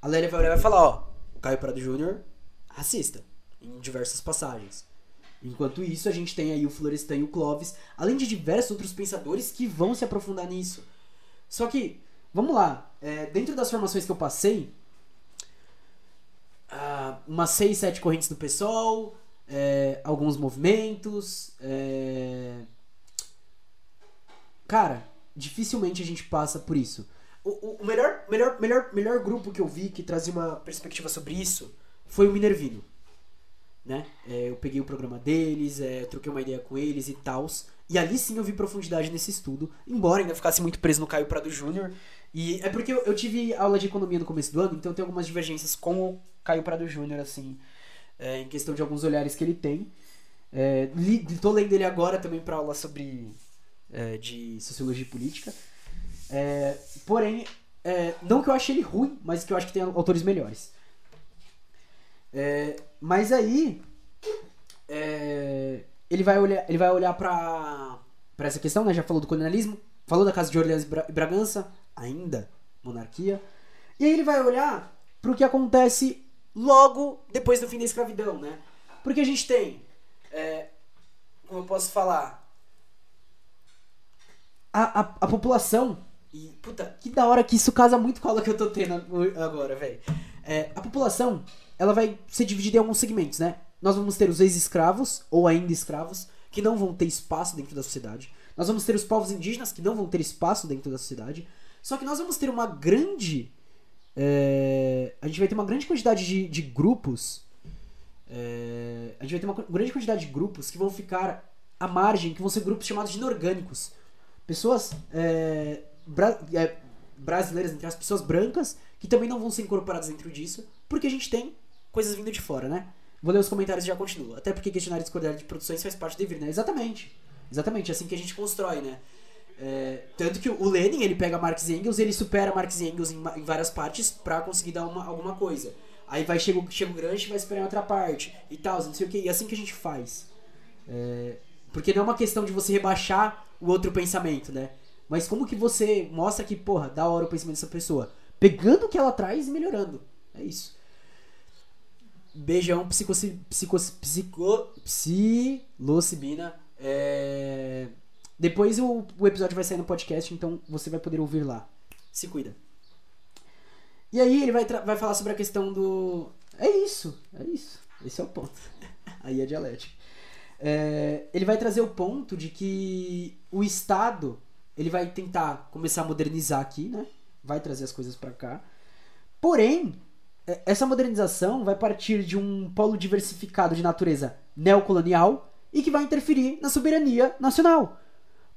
A Lélia vai olhar e vai falar, ó, Caio Prado Júnior, racista, em diversas passagens. Enquanto isso, a gente tem aí o Florestan e o Clovis, além de diversos outros pensadores que vão se aprofundar nisso. Só que, vamos lá, é, dentro das formações que eu passei, uh, umas 6, 7 correntes do PSOL, é, alguns movimentos, é... cara, dificilmente a gente passa por isso. O, o, melhor, melhor, melhor, melhor grupo que eu vi que trazia uma perspectiva sobre isso foi o Minervino. Né? É, eu peguei o programa deles, é, troquei uma ideia com eles e tal. E ali sim eu vi profundidade nesse estudo, embora ainda ficasse muito preso no Caio Prado Júnior. E é porque eu, eu, tive aula de economia no começo do ano, então eu tenho algumas divergências com o Caio Prado Júnior, assim, é, em questão de alguns olhares que ele tem. É, li, tô lendo ele agora também para aula sobre é, de sociologia política. É, porém, é, não que eu ache ele ruim, mas que eu acho que tem autores melhores. É, mas aí é, ele vai olhar, ele vai olhar para para essa questão, né? Já falou do colonialismo, falou da casa de Orleans e Bragança, ainda monarquia. E aí ele vai olhar para o que acontece logo depois do fim da escravidão, né? Porque a gente tem, é, como eu posso falar, a, a, a população. E, puta, que da hora que isso casa muito com a aula que eu tô tendo agora, velho. É, a população, ela vai ser dividida em alguns segmentos, né? Nós vamos ter os ex-escravos, ou ainda escravos, que não vão ter espaço dentro da sociedade. Nós vamos ter os povos indígenas que não vão ter espaço dentro da sociedade. Só que nós vamos ter uma grande. É, a gente vai ter uma grande quantidade de, de grupos. É, a gente vai ter uma grande quantidade de grupos que vão ficar à margem, que vão ser grupos chamados de inorgânicos. Pessoas é, bra, é, brasileiras, entre as pessoas brancas, que também não vão ser incorporadas dentro disso, porque a gente tem coisas vindo de fora, né? Vou ler os comentários e já continuo. Até porque questionário discordar de produções faz parte do devir, né? Exatamente. Exatamente, é assim que a gente constrói, né? É, tanto que o Lenin, ele pega Marx e Engels, ele supera Marx e Engels em, em várias partes para conseguir dar uma, alguma coisa. Aí vai chega, chega o e vai esperar em outra parte e tal, não sei o que. E é assim que a gente faz. É, porque não é uma questão de você rebaixar o outro pensamento, né? Mas como que você mostra que, porra, da hora o pensamento dessa pessoa? Pegando o que ela traz e melhorando. É isso. Beijão, psico, psilocibina. É... Depois o, o episódio vai sair no podcast, então você vai poder ouvir lá. Se cuida. E aí ele vai, vai falar sobre a questão do. É isso, é isso. Esse é o ponto. aí é dialética. É, ele vai trazer o ponto de que o Estado ele vai tentar começar a modernizar aqui, né? Vai trazer as coisas para cá. Porém, é, essa modernização vai partir de um polo diversificado de natureza neocolonial e que vai interferir na soberania nacional.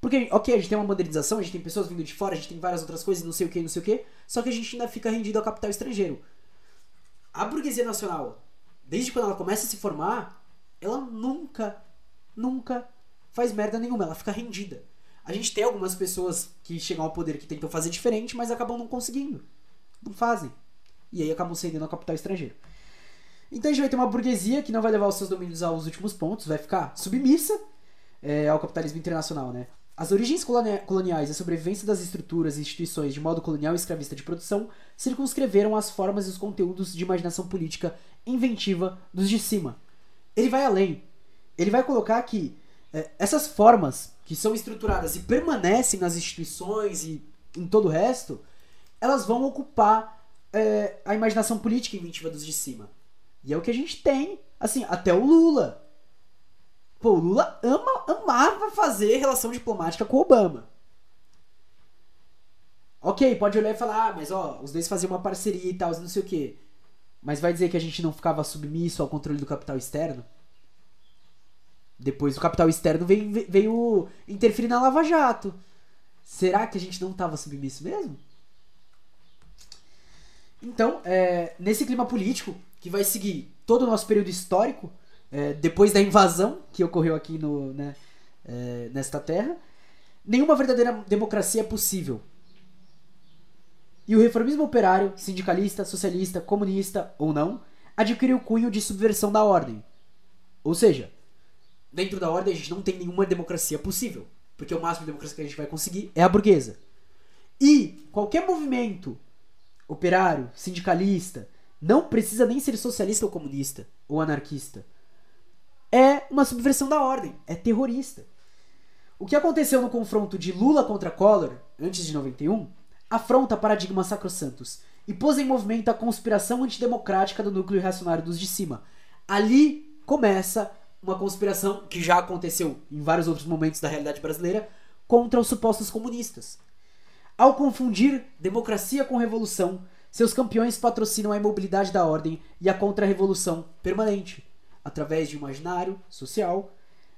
Porque, ok, a gente tem uma modernização, a gente tem pessoas vindo de fora, a gente tem várias outras coisas, não sei o que, não sei o que, só que a gente ainda fica rendido ao capital estrangeiro. A burguesia nacional, desde quando ela começa a se formar, ela nunca, nunca faz merda nenhuma, ela fica rendida. A gente tem algumas pessoas que chegam ao poder que tentam fazer diferente, mas acabam não conseguindo. Não fazem. E aí acabam cedendo ao capital estrangeiro. Então a gente vai ter uma burguesia que não vai levar os seus domínios aos últimos pontos, vai ficar submissa é, ao capitalismo internacional, né? As origens coloniais e a sobrevivência das estruturas e instituições de modo colonial e escravista de produção circunscreveram as formas e os conteúdos de imaginação política inventiva dos de cima. Ele vai além. Ele vai colocar que é, essas formas que são estruturadas e permanecem nas instituições e em todo o resto, elas vão ocupar é, a imaginação política inventiva dos de cima. E é o que a gente tem, assim, até o Lula. Pô, o Lula ama, amava fazer relação diplomática com o Obama. Ok, pode olhar e falar, ah, mas ó, os dois faziam uma parceria e tal, não sei o quê. Mas vai dizer que a gente não ficava submisso ao controle do capital externo? Depois o capital externo veio, veio interferir na Lava Jato. Será que a gente não estava submisso mesmo? Então, é, nesse clima político, que vai seguir todo o nosso período histórico, é, depois da invasão que ocorreu aqui no, né, é, nesta terra, nenhuma verdadeira democracia é possível. E o reformismo operário, sindicalista, socialista, comunista ou não, adquiriu o cunho de subversão da ordem. Ou seja, dentro da ordem a gente não tem nenhuma democracia possível, porque o máximo de democracia que a gente vai conseguir é a burguesa. E qualquer movimento operário, sindicalista, não precisa nem ser socialista ou comunista ou anarquista. É uma subversão da ordem, é terrorista. O que aconteceu no confronto de Lula contra Collor, antes de 91, afronta paradigmas sacrossantos e pôs em movimento a conspiração antidemocrática do núcleo reacionário dos de cima. Ali começa uma conspiração que já aconteceu em vários outros momentos da realidade brasileira contra os supostos comunistas. Ao confundir democracia com revolução, seus campeões patrocinam a imobilidade da ordem e a contra-revolução permanente. Através de imaginário social,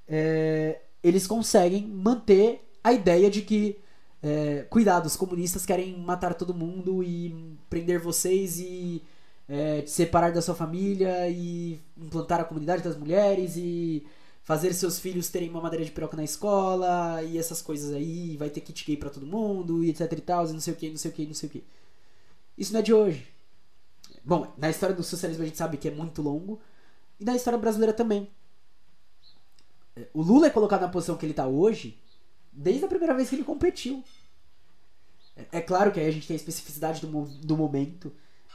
é, eles conseguem manter a ideia de que, é, cuidado, os comunistas querem matar todo mundo e prender vocês e é, separar da sua família e implantar a comunidade das mulheres e fazer seus filhos terem uma madeira de piroca na escola e essas coisas aí, vai ter kit gay pra todo mundo e etc e tal, e não sei o que, não sei o que, não sei o que. Isso não é de hoje. Bom, na história do socialismo a gente sabe que é muito longo e na história brasileira também. O Lula é colocado na posição que ele tá hoje desde a primeira vez que ele competiu. É, é claro que aí a gente tem a especificidade do, do momento.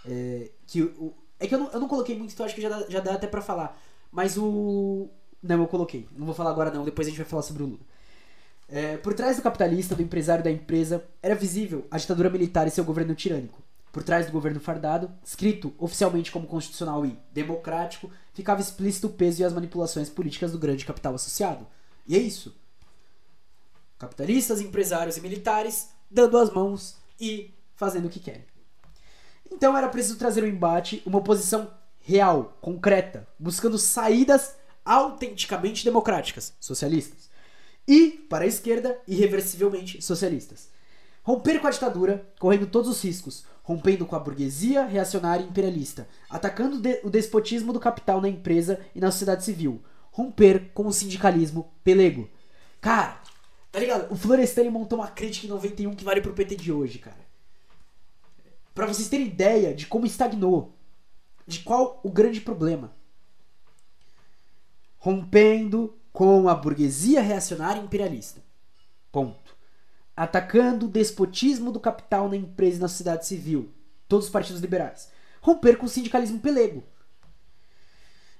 É, que o, é que eu não, eu não coloquei muito, então acho que já dá, já dá até para falar. Mas o, não, eu coloquei. Não vou falar agora não, depois a gente vai falar sobre o Lula. É, por trás do capitalista, do empresário da empresa, era visível a ditadura militar e seu governo tirânico. Por trás do governo fardado, escrito oficialmente como constitucional e democrático, ficava explícito o peso e as manipulações políticas do grande capital associado. E é isso. Capitalistas, empresários e militares dando as mãos e fazendo o que querem. Então era preciso trazer um embate, uma oposição real, concreta, buscando saídas autenticamente democráticas, socialistas. E, para a esquerda, irreversivelmente socialistas. Romper com a ditadura, correndo todos os riscos, rompendo com a burguesia reacionária e imperialista, atacando o despotismo do capital na empresa e na sociedade civil, romper com o sindicalismo pelego. Cara, tá ligado? O Florestan montou uma crítica em 91 que vale pro PT de hoje, cara. Para vocês terem ideia de como estagnou, de qual o grande problema. Rompendo com a burguesia reacionária imperialista. Ponto. Atacando o despotismo do capital na empresa e na sociedade civil. Todos os partidos liberais. Romper com o sindicalismo pelego.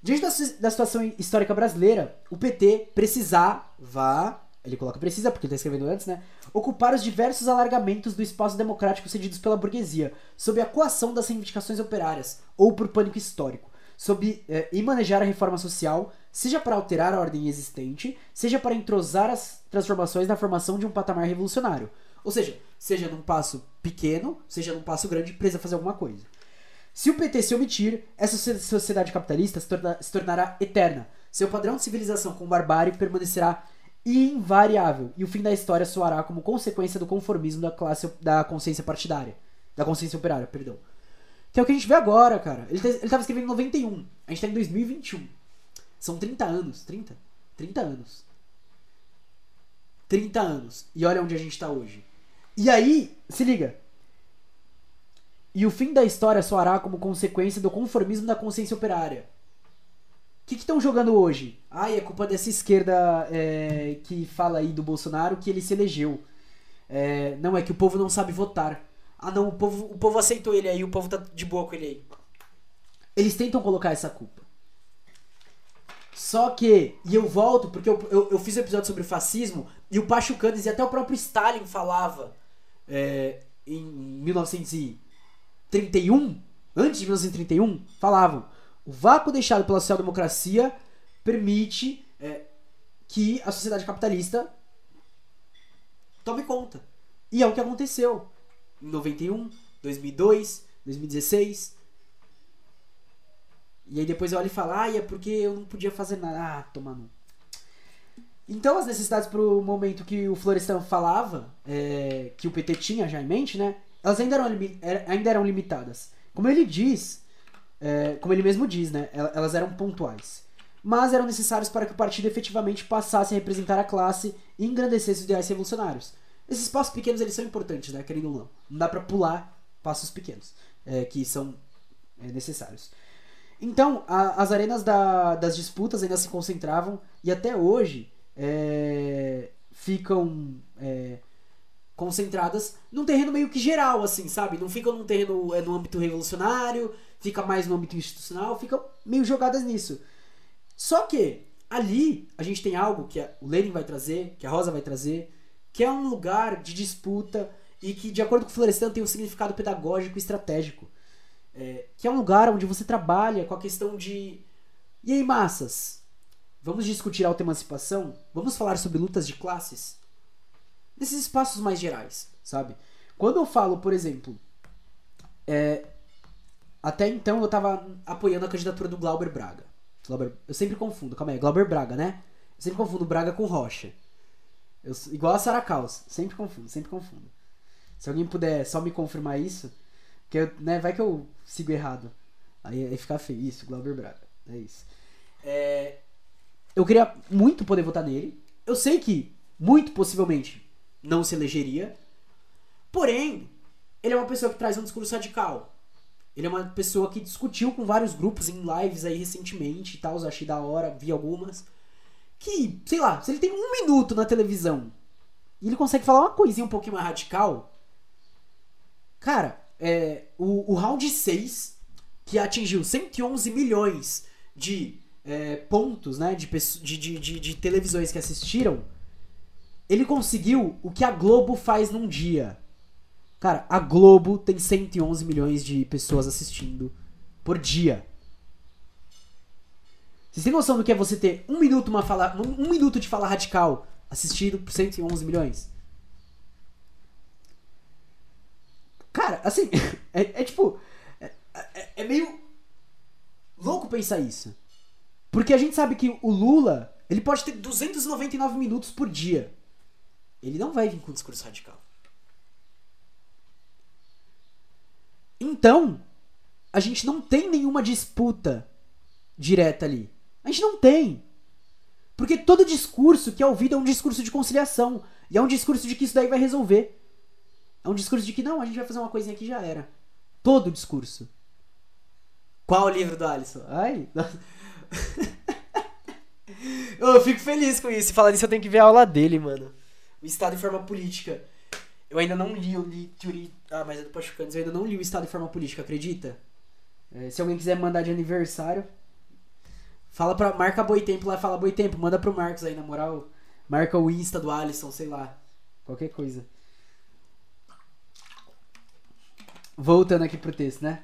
Diante da situação histórica brasileira, o PT precisava ele coloca precisa, porque ele está escrevendo antes, né? Ocupar os diversos alargamentos do espaço democrático cedidos pela burguesia, sob a coação das reivindicações operárias, ou por pânico histórico, sob, eh, e manejar a reforma social, seja para alterar a ordem existente, seja para entrosar as transformações na formação de um patamar revolucionário. Ou seja, seja num passo pequeno, seja num passo grande, precisa fazer alguma coisa. Se o PT se omitir, essa sociedade capitalista se, torna, se tornará eterna. Seu padrão de civilização com barbárie permanecerá invariável, e o fim da história soará como consequência do conformismo da classe da consciência partidária, da consciência operária, perdão. Que é o que a gente vê agora, cara. Ele, ele tava escrevendo em 91, a gente tá em 2021. São 30 anos, 30? 30 anos. 30 anos. E olha onde a gente tá hoje. E aí, se liga. E o fim da história soará como consequência do conformismo da consciência operária que estão jogando hoje? Ai, é culpa dessa esquerda é, que fala aí do Bolsonaro que ele se elegeu. É, não, é que o povo não sabe votar. Ah, não, o povo, o povo aceitou ele aí, o povo tá de boa com ele aí. Eles tentam colocar essa culpa. Só que, e eu volto, porque eu, eu, eu fiz um episódio sobre fascismo, e o Pachucanes e até o próprio Stalin falava é, em 1931, antes de 1931, falavam o vácuo deixado pela social-democracia permite é, que a sociedade capitalista tome conta. E é o que aconteceu em 91, 2002, 2016. E aí depois eu olho e falo, ah, é porque eu não podia fazer nada. Ah, toma no. Então as necessidades pro momento que o Florestan falava, é, que o PT tinha já em mente, né? Elas ainda eram, ainda eram limitadas. Como ele diz, é, como ele mesmo diz, né, elas eram pontuais. Mas eram necessárias para que o partido efetivamente passasse a representar a classe e engrandecesse os ideais revolucionários. Esses passos pequenos eles são importantes, né, querendo ou não. Não dá para pular passos pequenos, é, que são é, necessários. Então, a, as arenas da, das disputas ainda se concentravam e até hoje é, ficam é, concentradas num terreno meio que geral, assim, sabe? Não ficam num terreno é, no âmbito revolucionário, fica mais no âmbito institucional, ficam meio jogadas nisso. Só que ali a gente tem algo que o Lenin vai trazer, que a Rosa vai trazer, que é um lugar de disputa e que, de acordo com o Florestan, tem um significado pedagógico e estratégico. É, que é um lugar onde você trabalha com a questão de. E aí, massas? Vamos discutir autoemancipação? Vamos falar sobre lutas de classes? Nesses espaços mais gerais, sabe? Quando eu falo, por exemplo, é, até então eu tava apoiando a candidatura do Glauber Braga. Glauber, eu sempre confundo, calma aí, Glauber Braga, né? Eu sempre confundo Braga com Rocha. Eu, igual a Sara Caos, sempre confundo, sempre confundo. Se alguém puder só me confirmar isso, que eu, né, vai que eu sigo errado. Aí, aí fica feio, isso, Glauber Braga. É isso. É, eu queria muito poder votar nele. Eu sei que, muito possivelmente, não se elegeria. Porém, ele é uma pessoa que traz um discurso radical. Ele é uma pessoa que discutiu com vários grupos em lives aí recentemente e tal, achei da hora, vi algumas. Que, sei lá, se ele tem um minuto na televisão e ele consegue falar uma coisinha um pouquinho mais radical. Cara, é, o, o round 6, que atingiu 111 milhões de é, pontos, né, de, de, de, de televisões que assistiram, ele conseguiu o que a Globo faz num dia. Cara, a Globo tem 111 milhões de pessoas assistindo por dia. Vocês têm noção do que é você ter um minuto, uma fala, um, minuto de fala radical Assistido por 111 milhões. Cara, assim, é, é tipo. É, é, é meio louco pensar isso. Porque a gente sabe que o Lula, ele pode ter 299 minutos por dia. Ele não vai vir com um discurso radical. Então, a gente não tem nenhuma disputa direta ali. A gente não tem. Porque todo discurso que é ouvido é um discurso de conciliação. E é um discurso de que isso daí vai resolver. É um discurso de que não, a gente vai fazer uma coisinha aqui já era. Todo discurso. Qual o livro do Alisson? Ai. eu fico feliz com isso. Falar disso, eu tenho que ver a aula dele, mano. O Estado e Forma Política. Eu ainda não li, eu li teoria. Ah, mas é do Pachucanes. Eu ainda não li o Estado e Forma Política, acredita? É, se alguém quiser mandar de aniversário, fala pra. Marca Boitempo lá, fala Boitempo, manda pro Marcos aí, na moral. Marca o Insta do Alisson, sei lá. Qualquer coisa. Voltando aqui pro texto, né?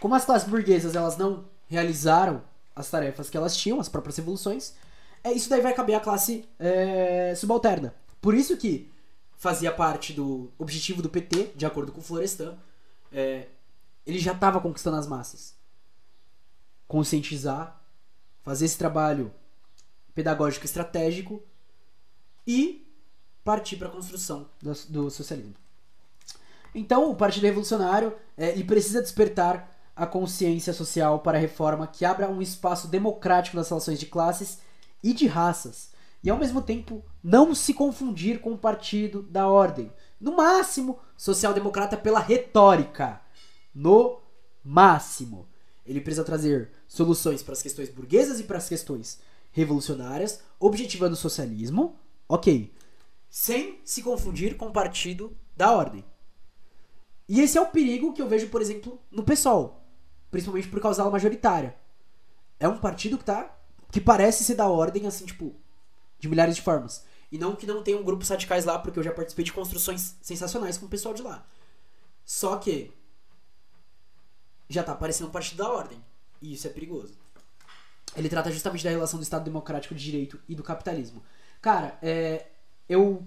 Como as classes burguesas elas não realizaram as tarefas que elas tinham, as próprias revoluções, é, isso daí vai caber à classe é, subalterna. Por isso que fazia parte do objetivo do PT, de acordo com Florestan, é, ele já estava conquistando as massas. Conscientizar, fazer esse trabalho pedagógico estratégico e partir para a construção do, do, socialismo. Então, o Partido Revolucionário é, ele precisa despertar a consciência social para a reforma que abra um espaço democrático nas relações de classes e de raças, e ao mesmo tempo não se confundir com o partido da ordem. No máximo, social-democrata pela retórica. No máximo. Ele precisa trazer soluções para as questões burguesas e para as questões revolucionárias, objetivando o socialismo, ok, sem se confundir com o partido da ordem. E esse é o perigo que eu vejo, por exemplo, no PSOL, principalmente por causa da majoritária. É um partido que tá que parece ser da ordem assim, tipo, de milhares de formas. E não que não tenham grupos radicais lá, porque eu já participei de construções sensacionais com o pessoal de lá. Só que já tá aparecendo partido da ordem. E isso é perigoso. Ele trata justamente da relação do Estado Democrático de Direito e do capitalismo. Cara, é, eu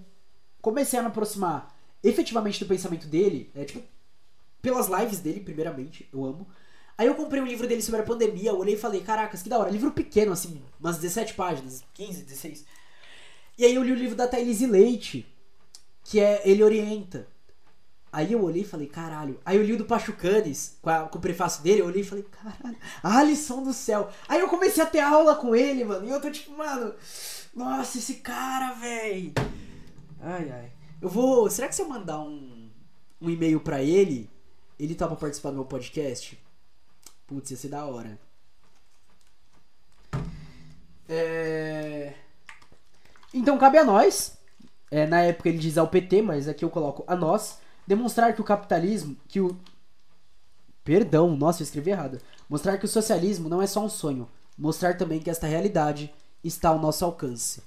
comecei a me aproximar efetivamente do pensamento dele, é, tipo, pelas lives dele, primeiramente, eu amo. Aí eu comprei um livro dele sobre a pandemia, olhei e falei, caracas, que da hora. Livro pequeno, assim, umas 17 páginas, 15, 16. E aí eu li o livro da Thailise Leite, que é Ele Orienta. Aí eu olhei e falei, caralho. Aí eu li o do Pachucanes, com, a, com o prefácio dele, eu olhei e falei, caralho, Alisson do céu. Aí eu comecei a ter aula com ele, mano. E eu tô tipo, mano, nossa, esse cara, velho. Ai, ai. Eu vou. Será que se eu mandar um, um e-mail pra ele, ele topa participar do meu podcast? Putz, ia ser da hora. É. Então cabe a nós, é, na época ele diz ao PT, mas aqui eu coloco a nós, demonstrar que o capitalismo, que o. Perdão, nossa, eu escrevi errado. Mostrar que o socialismo não é só um sonho. Mostrar também que esta realidade está ao nosso alcance.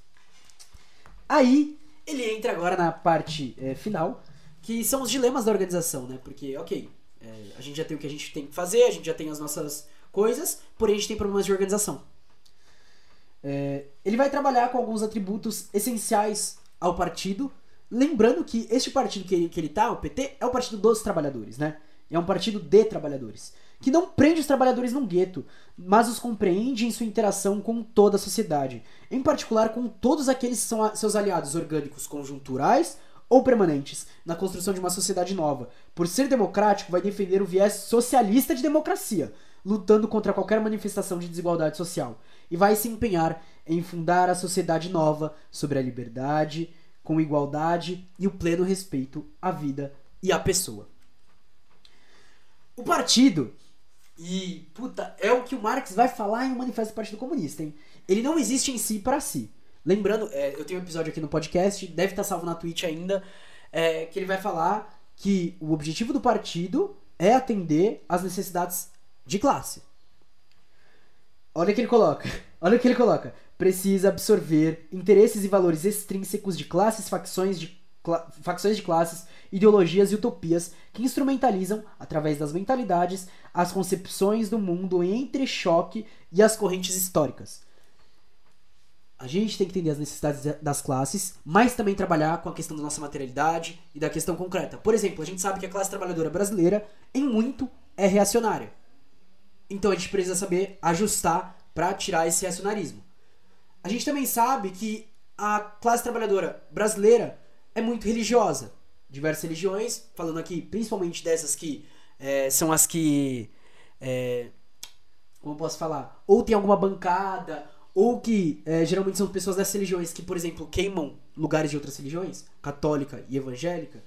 Aí, ele entra agora na parte é, final, que são os dilemas da organização, né? Porque, ok, é, a gente já tem o que a gente tem que fazer, a gente já tem as nossas coisas, porém a gente tem problemas de organização. É, ele vai trabalhar com alguns atributos essenciais ao partido, lembrando que este partido que ele, que ele tá, o PT, é o partido dos trabalhadores, né? É um partido de trabalhadores. Que não prende os trabalhadores num gueto, mas os compreende em sua interação com toda a sociedade. Em particular com todos aqueles que são seus aliados orgânicos conjunturais ou permanentes na construção de uma sociedade nova. Por ser democrático, vai defender o viés socialista de democracia, lutando contra qualquer manifestação de desigualdade social e vai se empenhar em fundar a sociedade nova sobre a liberdade, com igualdade e o pleno respeito à vida e à pessoa. O partido, e puta, é o que o Marx vai falar em o Manifesto do Partido Comunista, hein? Ele não existe em si para si. Lembrando, é, eu tenho um episódio aqui no podcast, deve estar salvo na Twitch ainda, é, que ele vai falar que o objetivo do partido é atender às necessidades de classe. Olha o que ele coloca. Olha o que ele coloca. Precisa absorver interesses e valores extrínsecos de classes, facções de, cla facções de classes, ideologias e utopias que instrumentalizam, através das mentalidades, as concepções do mundo em entrechoque e as correntes históricas. A gente tem que entender as necessidades das classes, mas também trabalhar com a questão da nossa materialidade e da questão concreta. Por exemplo, a gente sabe que a classe trabalhadora brasileira, em muito, é reacionária. Então a gente precisa saber ajustar para tirar esse reacionarismo. A gente também sabe que a classe trabalhadora brasileira é muito religiosa. Diversas religiões, falando aqui principalmente dessas que é, são as que. É, como eu posso falar? Ou tem alguma bancada, ou que é, geralmente são pessoas dessas religiões que, por exemplo, queimam lugares de outras religiões, católica e evangélica,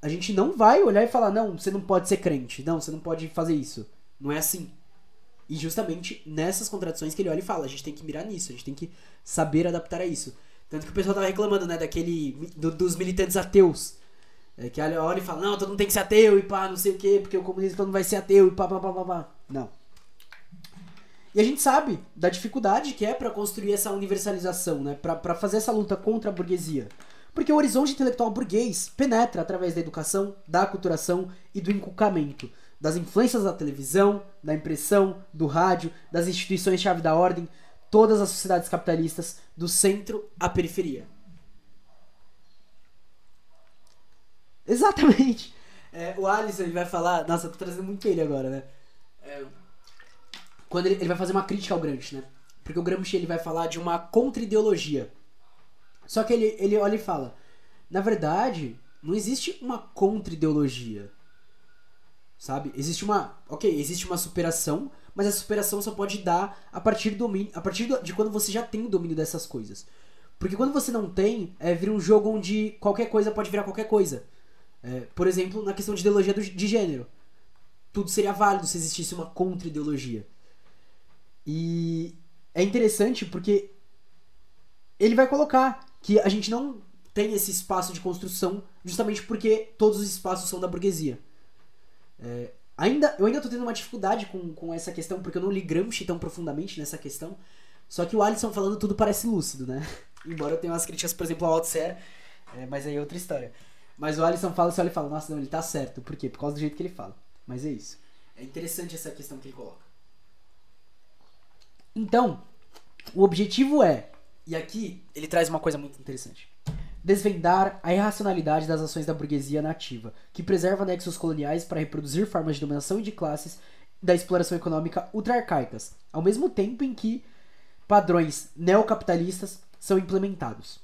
a gente não vai olhar e falar, não, você não pode ser crente, não, você não pode fazer isso. Não é assim. E justamente nessas contradições que ele olha e fala, a gente tem que mirar nisso, a gente tem que saber adaptar a isso. Tanto que o pessoal tava reclamando, né, daquele. Do, dos militantes ateus. É, que olha e fala, não, todo mundo tem que ser ateu e pá, não sei o quê, porque o comunismo todo mundo vai ser ateu e pá, pá, pá, pá, pá. Não. E a gente sabe da dificuldade que é para construir essa universalização, né? Para fazer essa luta contra a burguesia. Porque o horizonte intelectual burguês penetra através da educação, da aculturação e do inculcamento, das influências da televisão, da impressão, do rádio, das instituições-chave da ordem, todas as sociedades capitalistas, do centro à periferia. Exatamente! É, o Alisson ele vai falar. Nossa, eu tô trazendo muito ele agora, né? É, quando ele, ele vai fazer uma crítica ao Gramsci, né? Porque o Gramsci ele vai falar de uma contra-ideologia. Só que ele, ele olha e fala: na verdade, não existe uma contra-ideologia. Sabe? Existe uma. Ok, existe uma superação, mas a superação só pode dar a partir, do domínio, a partir de quando você já tem o domínio dessas coisas. Porque quando você não tem, é, vira um jogo onde qualquer coisa pode virar qualquer coisa. É, por exemplo, na questão de ideologia do, de gênero. Tudo seria válido se existisse uma contra-ideologia. E é interessante porque ele vai colocar que a gente não tem esse espaço de construção justamente porque todos os espaços são da burguesia. É, ainda, eu ainda tô tendo uma dificuldade com, com essa questão, porque eu não li Gramsci tão profundamente nessa questão. Só que o Alisson falando tudo parece lúcido, né? Embora eu tenha umas críticas, por exemplo, ao Althusser, é, mas aí é outra história. Mas o Alisson fala, olha e fala, nossa, não, ele tá certo. Por quê? Por causa do jeito que ele fala. Mas é isso. É interessante essa questão que ele coloca. Então, o objetivo é, e aqui ele traz uma coisa muito interessante, desvendar a irracionalidade das ações da burguesia nativa, que preserva nexos coloniais para reproduzir formas de dominação e de classes da exploração econômica ultra-arcaicas, ao mesmo tempo em que padrões neocapitalistas são implementados.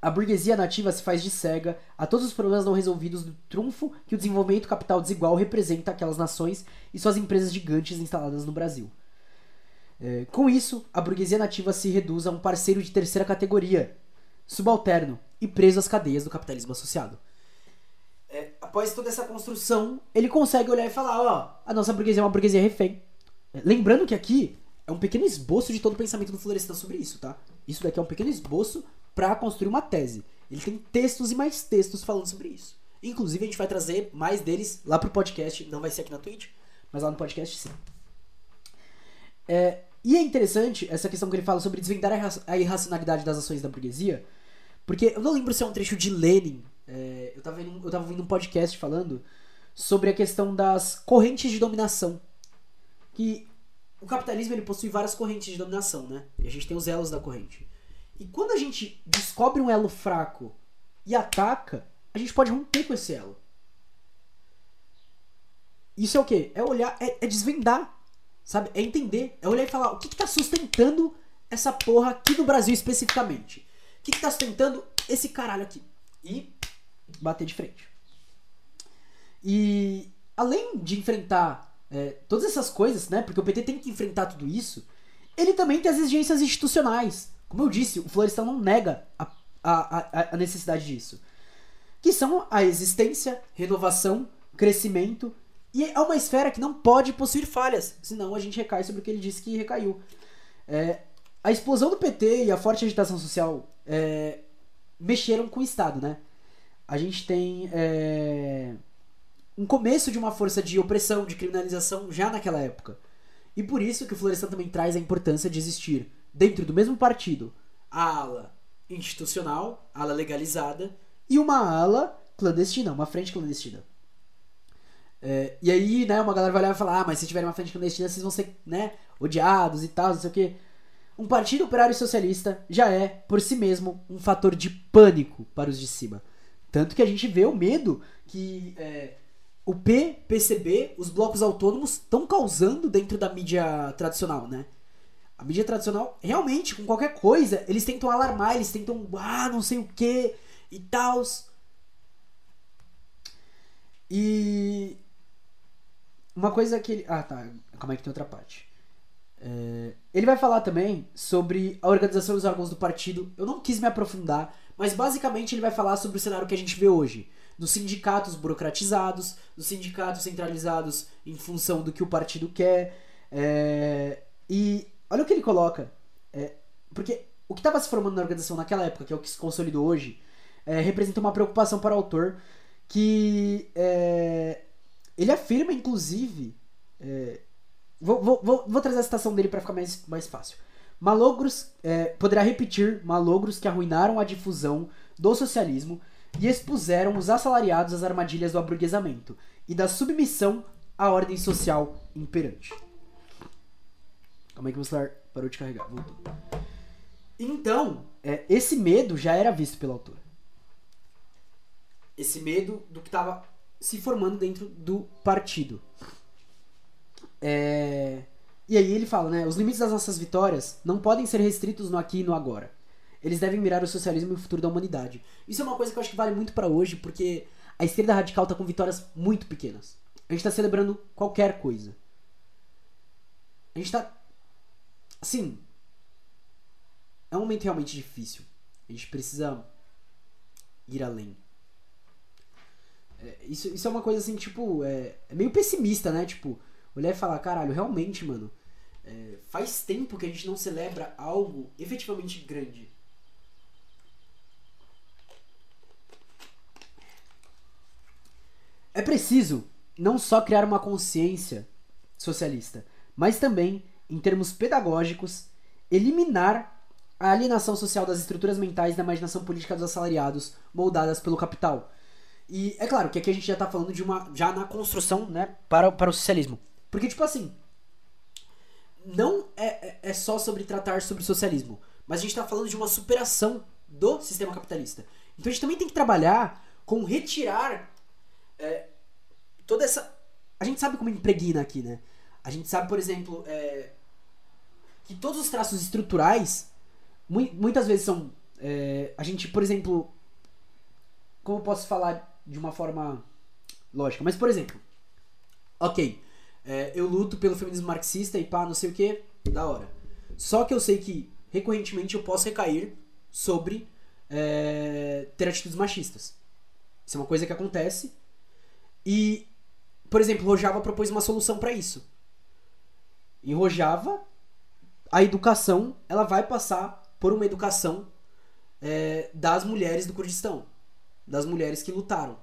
A burguesia nativa se faz de cega a todos os problemas não resolvidos do trunfo que o desenvolvimento capital desigual representa aquelas nações e suas empresas gigantes instaladas no Brasil. É, com isso, a burguesia nativa se reduz a um parceiro de terceira categoria, subalterno e preso às cadeias do capitalismo associado. É, após toda essa construção, ele consegue olhar e falar: ó, a nossa burguesia é uma burguesia refém. É, lembrando que aqui é um pequeno esboço de todo o pensamento do Florestan sobre isso, tá? Isso daqui é um pequeno esboço para construir uma tese. Ele tem textos e mais textos falando sobre isso. Inclusive, a gente vai trazer mais deles lá pro podcast. Não vai ser aqui na Twitch, mas lá no podcast sim. É, e é interessante essa questão que ele fala sobre desvendar a irracionalidade das ações da burguesia, porque eu não lembro se é um trecho de Lenin. É, eu, tava vendo, eu tava ouvindo um podcast falando sobre a questão das correntes de dominação. Que o capitalismo ele possui várias correntes de dominação, né? E a gente tem os elos da corrente. E quando a gente descobre um elo fraco e ataca, a gente pode romper com esse elo. Isso é o quê? É olhar, é, é desvendar Sabe? É entender. É olhar e falar o que, que tá sustentando essa porra aqui no Brasil especificamente. O que, que tá sustentando esse caralho aqui? E bater de frente. E além de enfrentar é, todas essas coisas, né? Porque o PT tem que enfrentar tudo isso, ele também tem as exigências institucionais. Como eu disse, o Florestan não nega a, a, a necessidade disso. Que são a existência, renovação, crescimento e é uma esfera que não pode possuir falhas, senão a gente recai sobre o que ele disse que recaiu. É, a explosão do PT e a forte agitação social é, mexeram com o Estado, né? A gente tem é, um começo de uma força de opressão, de criminalização já naquela época. E por isso que o Florestan também traz a importância de existir, dentro do mesmo partido, a ala institucional, ala legalizada, e uma ala clandestina, uma frente clandestina. É, e aí, né, uma galera vai olhar e falar, ah, mas se tiverem uma frente clandestina, vocês vão ser, né, odiados e tal, não sei o quê. um partido operário socialista já é, por si mesmo, um fator de pânico para os de cima. Tanto que a gente vê o medo que é, o P, PCB, os blocos autônomos estão causando dentro da mídia tradicional, né? A mídia tradicional, realmente, com qualquer coisa, eles tentam alarmar, eles tentam, ah, não sei o que e tal. E. Uma coisa que ele. Ah, tá. Calma aí que tem outra parte. É... Ele vai falar também sobre a organização dos órgãos do partido. Eu não quis me aprofundar, mas basicamente ele vai falar sobre o cenário que a gente vê hoje dos sindicatos burocratizados, dos sindicatos centralizados em função do que o partido quer. É, e olha o que ele coloca. É, porque o que estava se formando na organização naquela época, que é o que se consolidou hoje, é, representa uma preocupação para o autor que é, ele afirma, inclusive. É, vou, vou, vou, trazer a citação dele para ficar mais, mais fácil. Malogros é, poderá repetir malogros que arruinaram a difusão do socialismo e expuseram os assalariados às armadilhas do aburguesamento e da submissão à ordem social imperante. Calma aí que o celular parou de carregar. Voltou. Então, é, esse medo já era visto pelo autor. Esse medo do que estava se formando dentro do partido. É... E aí ele fala, né? Os limites das nossas vitórias não podem ser restritos no aqui e no agora. Eles devem mirar o socialismo e o futuro da humanidade. Isso é uma coisa que eu acho que vale muito para hoje, porque a esquerda radical tá com vitórias muito pequenas. A gente tá celebrando qualquer coisa. A gente tá. Assim. É um momento realmente difícil. A gente precisa ir além. É, isso, isso é uma coisa assim, tipo, é, é, meio pessimista, né? Tipo, olhar e falar, caralho, realmente, mano, é, faz tempo que a gente não celebra algo efetivamente grande. É preciso não só criar uma consciência socialista, mas também, em termos pedagógicos, eliminar a alienação social das estruturas mentais da imaginação política dos assalariados moldadas pelo capital. E é claro que aqui a gente já está falando de uma. já na construção, né, para, para o socialismo. Porque, tipo assim. Não é, é, é só sobre tratar sobre o socialismo, mas a gente está falando de uma superação do sistema capitalista. Então a gente também tem que trabalhar com retirar é, toda essa. A gente sabe como impregna aqui, né? A gente sabe, por exemplo, é, que todos os traços estruturais mu muitas vezes são. É, a gente, por exemplo. Como eu posso falar de uma forma lógica? Mas, por exemplo. Ok. É, eu luto pelo feminismo marxista e pá, não sei o que. Da hora. Só que eu sei que recorrentemente eu posso recair sobre é, ter atitudes machistas. Isso é uma coisa que acontece e, por exemplo, Rojava propôs uma solução para isso. Em Rojava, a educação ela vai passar por uma educação é, das mulheres do Kurdistão, das mulheres que lutaram.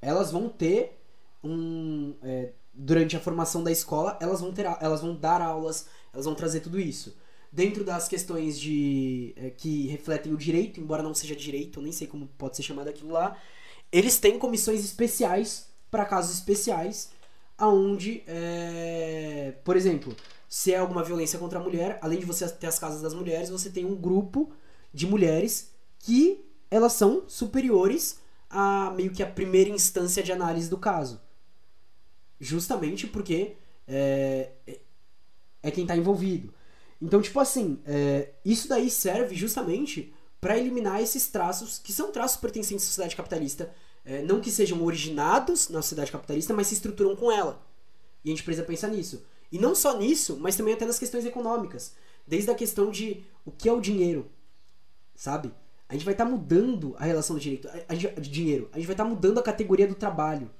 Elas vão ter um é, durante a formação da escola, elas vão ter, elas vão dar aulas, elas vão trazer tudo isso. Dentro das questões de é, que refletem o direito, embora não seja direito, eu nem sei como pode ser chamado aquilo lá, eles têm comissões especiais para casos especiais, aonde, é, por exemplo, se é alguma violência contra a mulher, além de você ter as casas das mulheres, você tem um grupo de mulheres que elas são superiores a meio que a primeira instância de análise do caso. Justamente porque é, é quem está envolvido. Então, tipo assim, é, isso daí serve justamente para eliminar esses traços que são traços pertencentes à sociedade capitalista é, não que sejam originados na sociedade capitalista, mas se estruturam com ela. E a gente precisa pensar nisso. E não só nisso, mas também até nas questões econômicas. Desde a questão de o que é o dinheiro, sabe? A gente vai estar tá mudando a relação do direito, a, a, de dinheiro. A gente vai estar tá mudando a categoria do trabalho.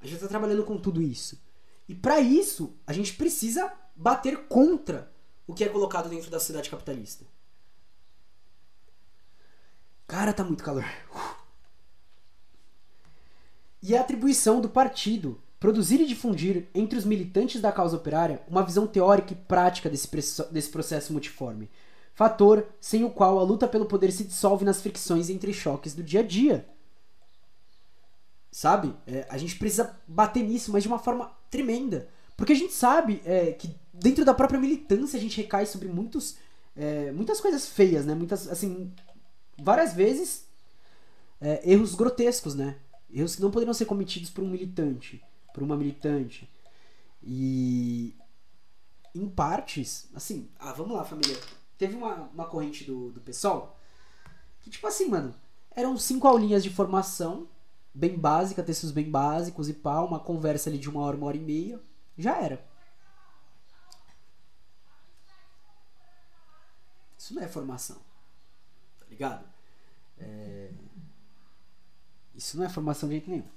A gente vai estar tá trabalhando com tudo isso. E para isso, a gente precisa bater contra o que é colocado dentro da sociedade capitalista. Cara, tá muito calor. E a atribuição do partido produzir e difundir entre os militantes da causa operária uma visão teórica e prática desse, desse processo multiforme, fator sem o qual a luta pelo poder se dissolve nas fricções entre choques do dia a dia. Sabe? É, a gente precisa bater nisso, mas de uma forma tremenda. Porque a gente sabe é, que dentro da própria militância a gente recai sobre muitos é, muitas coisas feias, né? Muitas, assim, várias vezes é, erros grotescos, né? Erros que não poderiam ser cometidos por um militante, por uma militante. E em partes, assim, ah, vamos lá, família. Teve uma, uma corrente do, do pessoal que, tipo assim, mano, eram cinco aulinhas de formação, bem básica, textos bem básicos e pá, uma conversa ali de uma hora, uma hora e meia. Já era. Isso não é formação. Tá ligado? É... Isso não é formação de jeito nenhum.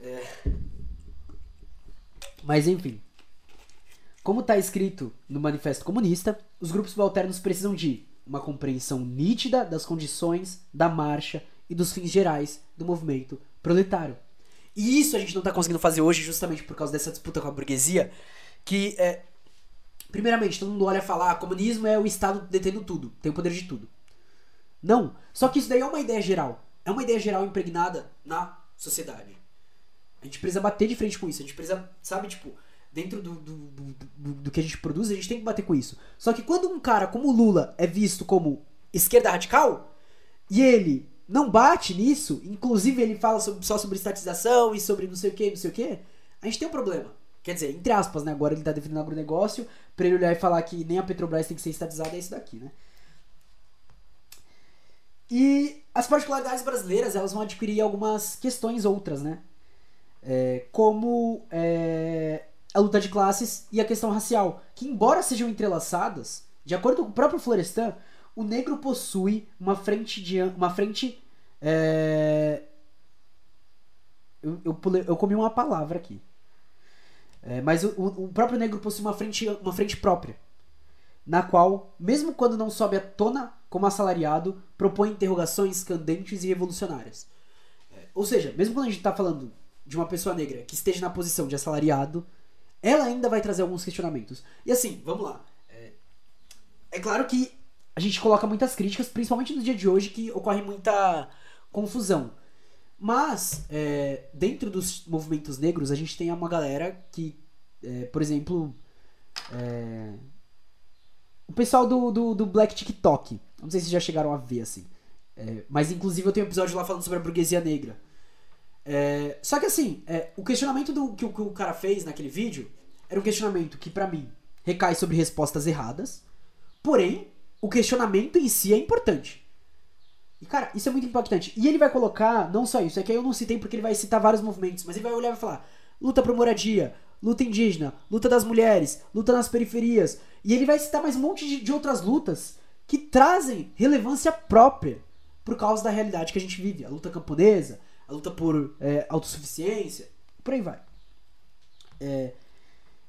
É... Mas enfim. Como está escrito no Manifesto Comunista, os grupos subalternos precisam de uma compreensão nítida das condições da marcha e dos fins gerais do movimento proletário. E isso a gente não está conseguindo fazer hoje justamente por causa dessa disputa com a burguesia, que é, primeiramente, todo mundo olha e fala, ah, comunismo é o Estado detendo tudo, tem o poder de tudo. Não, só que isso daí é uma ideia geral. É uma ideia geral impregnada na sociedade. A gente precisa bater de frente com isso. A gente precisa, sabe, tipo, dentro do, do, do, do, que a gente produz, a gente tem que bater com isso. Só que quando um cara como Lula é visto como esquerda radical, e ele não bate nisso, inclusive ele fala sobre, só sobre estatização e sobre não sei o que, não sei o que, a gente tem um problema. Quer dizer, entre aspas, né? Agora ele tá defendendo agronegócio, pra ele olhar e falar que nem a Petrobras tem que ser estatizada, é isso daqui, né? E as particularidades brasileiras, elas vão adquirir algumas questões outras, né? É, como é, a luta de classes e a questão racial, que embora sejam entrelaçadas, de acordo com o próprio Florestan, o negro possui uma frente de uma frente é... eu, eu, pulei, eu comi uma palavra aqui. É, mas o, o, próprio negro possui uma frente uma frente própria na qual mesmo quando não sobe à tona como assalariado propõe interrogações candentes e revolucionárias. É, ou seja mesmo quando a gente está falando de uma pessoa negra que esteja na posição de assalariado ela ainda vai trazer alguns questionamentos. E assim, vamos lá. É, é claro que a gente coloca muitas críticas, principalmente no dia de hoje, que ocorre muita confusão. Mas, é, dentro dos movimentos negros, a gente tem uma galera que, é, por exemplo, é, o pessoal do, do, do, Black TikTok. Não sei se já chegaram a ver, assim. É, mas, inclusive, eu tenho um episódio lá falando sobre a burguesia negra. É, só que assim, é, o questionamento do, que, o, que o cara fez naquele vídeo era um questionamento que, para mim, recai sobre respostas erradas. Porém, o questionamento em si é importante. E, cara, isso é muito importante. E ele vai colocar, não só isso, é que eu não citei porque ele vai citar vários movimentos, mas ele vai olhar e vai falar: luta por moradia, luta indígena, luta das mulheres, luta nas periferias. E ele vai citar mais um monte de, de outras lutas que trazem relevância própria por causa da realidade que a gente vive. A luta camponesa, a luta por é, autossuficiência, por aí vai. É,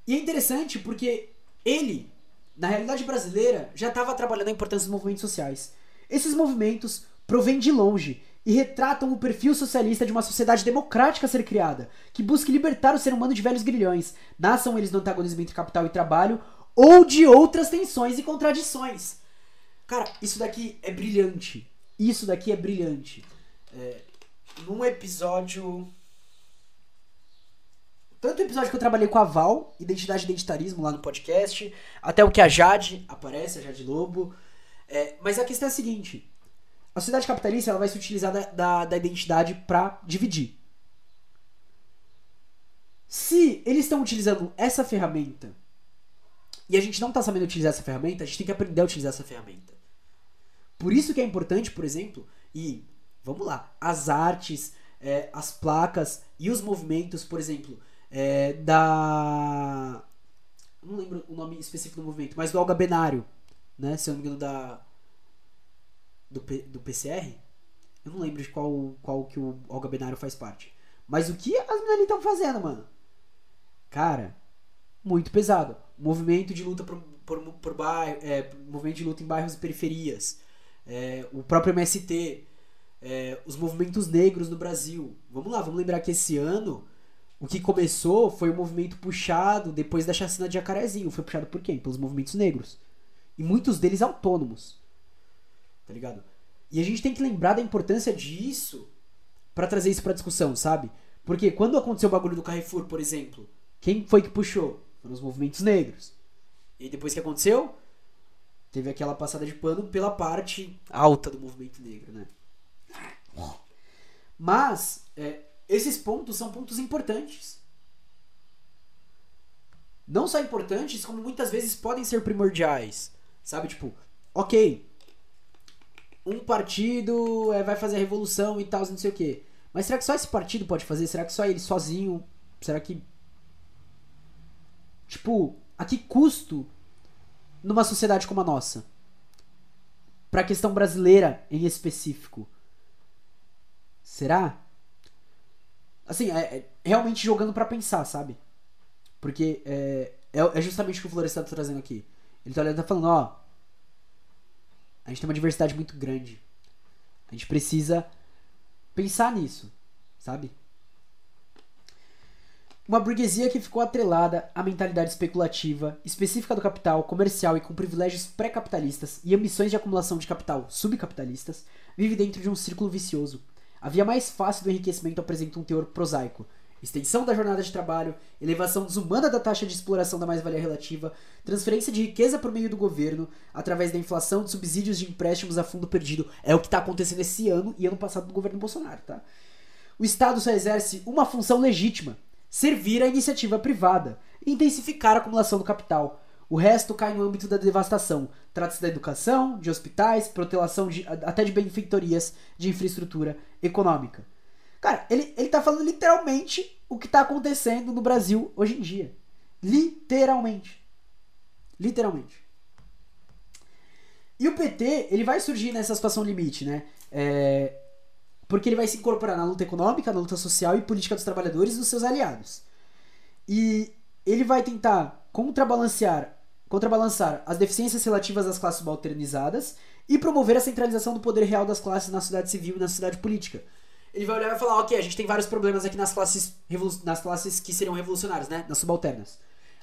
e é interessante porque ele, na realidade brasileira, já estava trabalhando a importância dos movimentos sociais. Esses movimentos provêm de longe e retratam o perfil socialista de uma sociedade democrática a ser criada, que busca libertar o ser humano de velhos grilhões, nasçam eles do antagonismo entre capital e trabalho ou de outras tensões e contradições. Cara, isso daqui é brilhante. Isso daqui é brilhante. É, num episódio. Tanto o episódio que eu trabalhei com a Val, Identidade e Identitarismo, lá no podcast, até o que a Jade aparece, a Jade Lobo. É, mas a questão é a seguinte: a sociedade capitalista ela vai se utilizar da, da, da identidade para dividir. Se eles estão utilizando essa ferramenta e a gente não está sabendo utilizar essa ferramenta, a gente tem que aprender a utilizar essa ferramenta. Por isso que é importante, por exemplo, e Vamos lá. As artes, é, as placas e os movimentos, por exemplo, é, da. Não lembro o nome específico do movimento, mas do Olga Benário, né? Se eu não me engano, da. Do, P, do PCR? Eu não lembro de qual, qual que o Olga Benário faz parte. Mas o que as meninas estão fazendo, mano? Cara, muito pesado. Movimento de luta por, por, por bairro, é, movimento de luta em bairros e periferias. É, o próprio MST é, os movimentos negros no Brasil. Vamos lá, vamos lembrar que esse ano o que começou foi o um movimento puxado depois da chacina de Jacarezinho. Foi puxado por quem? Pelos movimentos negros. E muitos deles autônomos. Tá ligado? E a gente tem que lembrar da importância disso para trazer isso pra discussão, sabe? Porque quando aconteceu o bagulho do Carrefour, por exemplo, quem foi que puxou? Foram os movimentos negros. E depois que aconteceu, teve aquela passada de pano pela parte alta do movimento negro, né? Mas é, esses pontos são pontos importantes. Não só importantes, como muitas vezes podem ser primordiais. Sabe, tipo, ok, um partido é, vai fazer a revolução e tal, não sei o quê. Mas será que só esse partido pode fazer? Será que só ele sozinho? Será que. Tipo, a que custo numa sociedade como a nossa? Pra questão brasileira em específico. Será? Assim, é, é realmente jogando para pensar, sabe? Porque é, é, é, justamente o que o Florestan tá trazendo aqui. Ele tá, tá falando, ó. A gente tem uma diversidade muito grande. A gente precisa pensar nisso, sabe? Uma burguesia que ficou atrelada à mentalidade especulativa, específica do capital, comercial e com privilégios pré-capitalistas e ambições de acumulação de capital subcapitalistas, vive dentro de um círculo vicioso. A via mais fácil do enriquecimento apresenta um teor prosaico, extensão da jornada de trabalho, elevação desumana da taxa de exploração da mais-valia relativa, transferência de riqueza por meio do governo, através da inflação de subsídios de empréstimos a fundo perdido. É o que está acontecendo esse ano e ano passado no governo Bolsonaro, tá? O Estado só exerce uma função legítima: servir a iniciativa privada intensificar a acumulação do capital. O resto cai no âmbito da devastação. Trata-se da educação, de hospitais, protelação de, até de benfeitorias de infraestrutura econômica. Cara, ele, ele tá falando literalmente o que tá acontecendo no Brasil hoje em dia. Literalmente. Literalmente. E o PT, ele vai surgir nessa situação limite, né? É, porque ele vai se incorporar na luta econômica, na luta social e política dos trabalhadores e dos seus aliados. E ele vai tentar contrabalancear, contrabalançar as deficiências relativas às classes subalternizadas e promover a centralização do poder real das classes na sociedade civil e na sociedade política ele vai olhar e falar, ok, a gente tem vários problemas aqui nas classes, nas classes que seriam revolucionárias, né? Nas subalternas.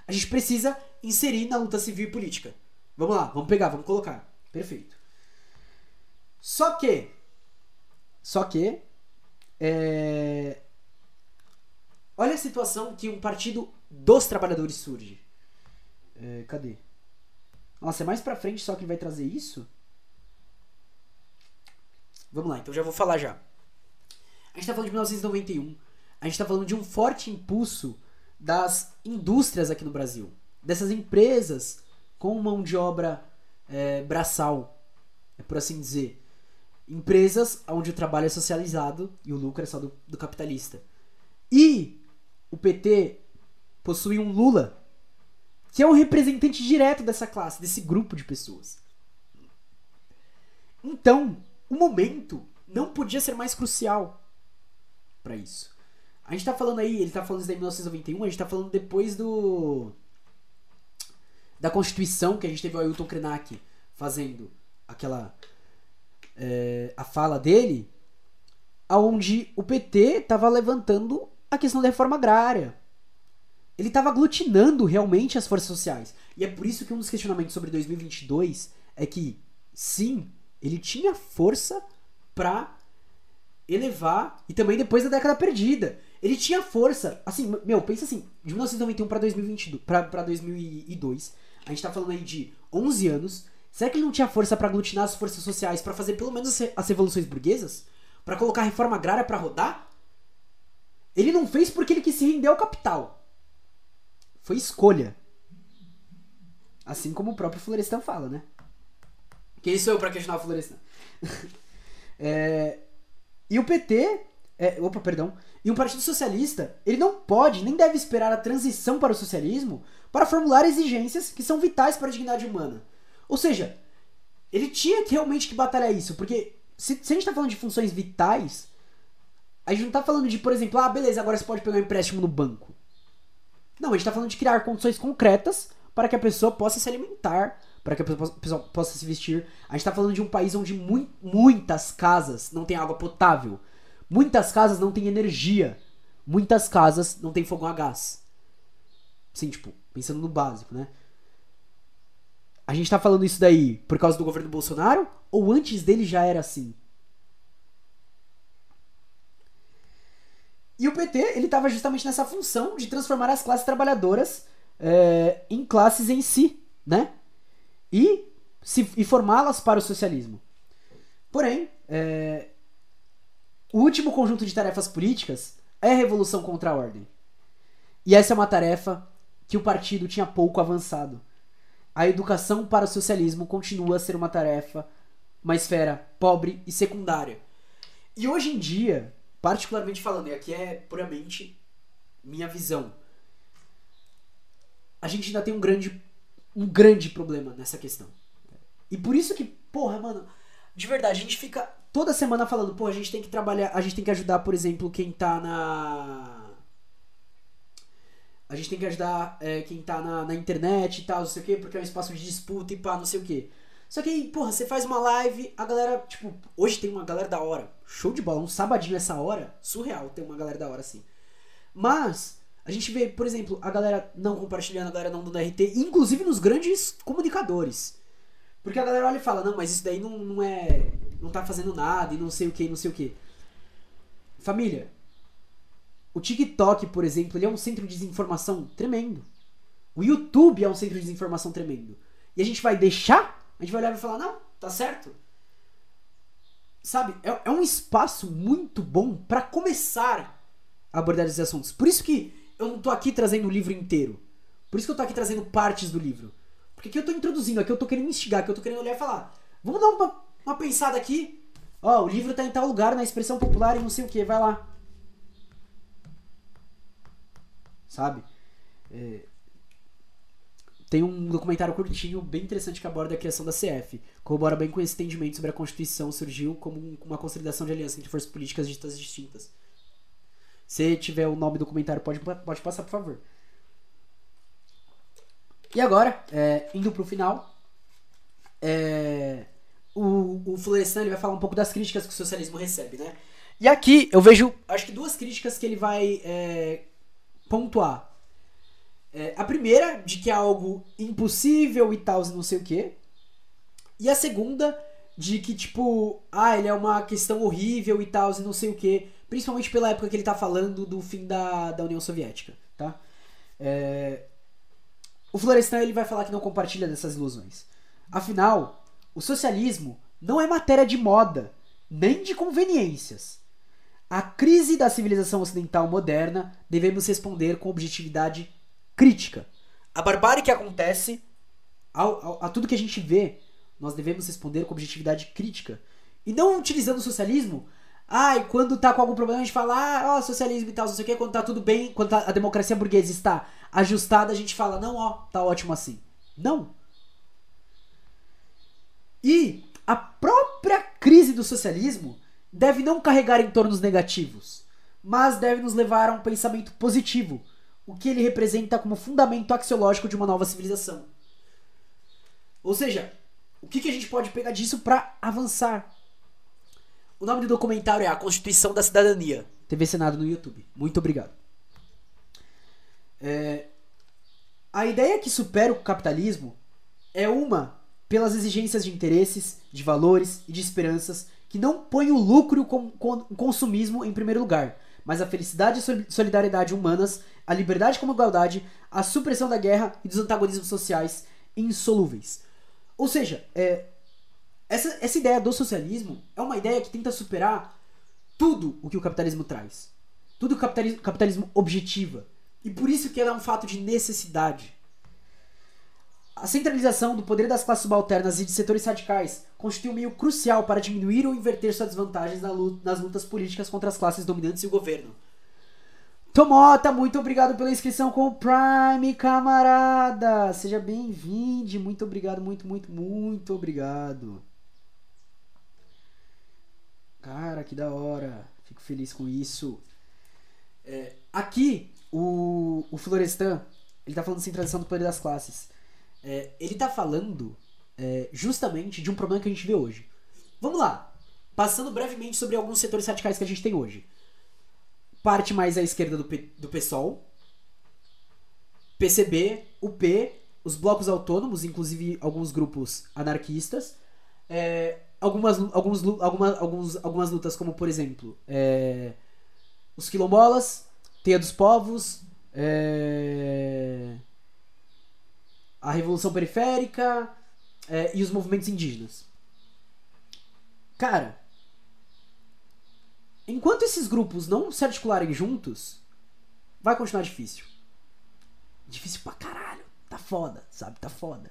A gente precisa inserir na luta civil e política. Vamos lá, vamos pegar, vamos colocar. Perfeito. Só que. Só que. É, olha a situação que um partido dos trabalhadores surge. É, cadê? Nossa, é mais pra frente só que vai trazer isso? Vamos lá, então já vou falar já. A gente está falando de 1991. A gente está falando de um forte impulso das indústrias aqui no Brasil. Dessas empresas com mão de obra é, braçal, é por assim dizer. Empresas onde o trabalho é socializado e o lucro é só do, do capitalista. E o PT possui um Lula que é um representante direto dessa classe, desse grupo de pessoas. Então, o momento não podia ser mais crucial para isso. A gente tá falando aí, ele tá falando isso em 1991, a gente tá falando depois do. Da Constituição, que a gente teve o Ailton Krenak fazendo aquela. É, a fala dele, aonde o PT tava levantando a questão da reforma agrária. Ele tava aglutinando realmente as forças sociais. E é por isso que um dos questionamentos sobre 2022 é que, sim, ele tinha força para elevar e também depois da década perdida. Ele tinha força, assim, meu, pensa assim, de 1991 para 2022, para 2002, a gente tá falando aí de 11 anos. Será que ele não tinha força para aglutinar as forças sociais para fazer pelo menos as revoluções burguesas? para colocar a reforma agrária para rodar? Ele não fez porque ele quis se render ao capital. Foi escolha. Assim como o próprio Florestan fala, né? Quem sou eu para questionar o Florestan? é, e o PT, é, opa, perdão, e o Partido Socialista, ele não pode nem deve esperar a transição para o socialismo para formular exigências que são vitais para a dignidade humana. Ou seja, ele tinha que realmente que batalhar isso, porque se, se a gente está falando de funções vitais, a gente não está falando de, por exemplo, ah, beleza, agora você pode pegar um empréstimo no banco. Não, a gente está falando de criar condições concretas para que a pessoa possa se alimentar, para que a pessoa possa se vestir. A gente tá falando de um país onde mu muitas casas não têm água potável. Muitas casas não têm energia. Muitas casas não têm fogão a gás. Sim, tipo, pensando no básico, né? A gente tá falando isso daí por causa do governo Bolsonaro? Ou antes dele já era assim? E o PT, ele tava justamente nessa função de transformar as classes trabalhadoras é, em classes em si, né? E se, e formá-las para o socialismo. Porém, é, o último conjunto de tarefas políticas é a revolução contra a ordem. E essa é uma tarefa que o partido tinha pouco avançado. A educação para o socialismo continua a ser uma tarefa, uma esfera pobre e secundária. E hoje em dia, particularmente falando, e aqui é puramente minha visão, a gente ainda tem um grande, um grande problema nessa questão. E por isso que, porra, mano, de verdade, a gente fica toda semana falando, pô, a gente tem que trabalhar, a gente tem que ajudar, por exemplo, quem tá na. A gente tem que ajudar é, quem tá na, na internet e tal, não sei o quê, porque é um espaço de disputa e pá, não sei o quê. Só que aí, porra, você faz uma live, a galera, tipo, hoje tem uma galera da hora. Show de bola, um sabadinho essa hora, surreal ter uma galera da hora assim. Mas, a gente vê, por exemplo, a galera não compartilhando, a galera não dando RT, inclusive nos grandes comunicadores. Porque a galera olha e fala, não, mas isso daí não, não é. não tá fazendo nada e não sei o que, não sei o que. Família, o TikTok, por exemplo, ele é um centro de desinformação tremendo. O YouTube é um centro de desinformação tremendo. E a gente vai deixar? A gente vai olhar e falar, não, tá certo. Sabe? É, é um espaço muito bom para começar a abordar esses assuntos. Por isso que eu não tô aqui trazendo o livro inteiro. Por isso que eu tô aqui trazendo partes do livro. Porque aqui eu tô introduzindo, aqui eu tô querendo instigar, aqui eu tô querendo olhar e falar. Vamos dar uma, uma pensada aqui. Ó, o livro tá em tal lugar, na expressão popular e não sei o que, vai lá. Sabe? É... Tem um documentário curtinho, bem interessante, que aborda a criação da CF. Corrobora bem com esse entendimento sobre a Constituição, surgiu como uma consolidação de aliança entre forças políticas ditas distintas. Se tiver o nome do comentário, pode, pode passar, por favor. E agora, é, indo pro final, é, o, o Florestan ele vai falar um pouco das críticas que o socialismo recebe, né? E aqui eu vejo, acho que duas críticas que ele vai é, pontuar. É, a primeira, de que é algo impossível e tal, não sei o quê. E a segunda, de que, tipo, ah, ele é uma questão horrível e tal, e não sei o quê. Principalmente pela época que ele tá falando do fim da, da União Soviética, tá? É... O Florestan ele vai falar que não compartilha dessas ilusões. Afinal, o socialismo não é matéria de moda, nem de conveniências. A crise da civilização ocidental moderna devemos responder com objetividade crítica. A barbárie que acontece, ao, ao, a tudo que a gente vê, nós devemos responder com objetividade crítica. E não utilizando o socialismo ah, e quando tá com algum problema a gente fala, ah, ó, socialismo e tal, não sei o que, quando tá tudo bem, quando tá, a democracia burguesa está ajustada, a gente fala, não, ó, tá ótimo assim. Não. E a própria crise do socialismo deve não carregar em tornos negativos, mas deve nos levar a um pensamento positivo, o que ele representa como fundamento axiológico de uma nova civilização. Ou seja, o que, que a gente pode pegar disso para avançar? O nome do documentário é A Constituição da Cidadania. TV Senado no YouTube. Muito obrigado. É... A ideia que supera o capitalismo é uma pelas exigências de interesses, de valores e de esperanças que não põe o lucro e o consumismo em primeiro lugar, mas a felicidade e solidariedade humanas, a liberdade como igualdade, a supressão da guerra e dos antagonismos sociais insolúveis. Ou seja, é, essa, essa ideia do socialismo é uma ideia que tenta superar tudo o que o capitalismo traz. Tudo o capitalismo, capitalismo objetiva. E por isso que ela é um fato de necessidade. A centralização do poder das classes subalternas e de setores radicais constitui um meio crucial para diminuir ou inverter suas desvantagens nas lutas políticas contra as classes dominantes e o governo. Tomota, muito obrigado pela inscrição com o Prime, camarada! Seja bem-vindo, muito obrigado, muito, muito, muito obrigado. Cara, que da hora. Fico feliz com isso. É, aqui, o, o Florestan, ele tá falando de centralização do poder das classes. É, ele tá falando é, justamente de um problema que a gente vê hoje. Vamos lá. Passando brevemente sobre alguns setores radicais que a gente tem hoje. Parte mais à esquerda do, P, do PSOL, PCB, UP, os blocos autônomos, inclusive alguns grupos anarquistas, é, algumas, alguns, algumas, alguns, algumas lutas, como por exemplo, é, os quilombolas, Teia dos Povos, é, a Revolução Periférica, é, e os movimentos indígenas. Cara, enquanto esses grupos não se articularem juntos, vai continuar difícil. Difícil pra caralho. Tá foda, sabe? Tá foda.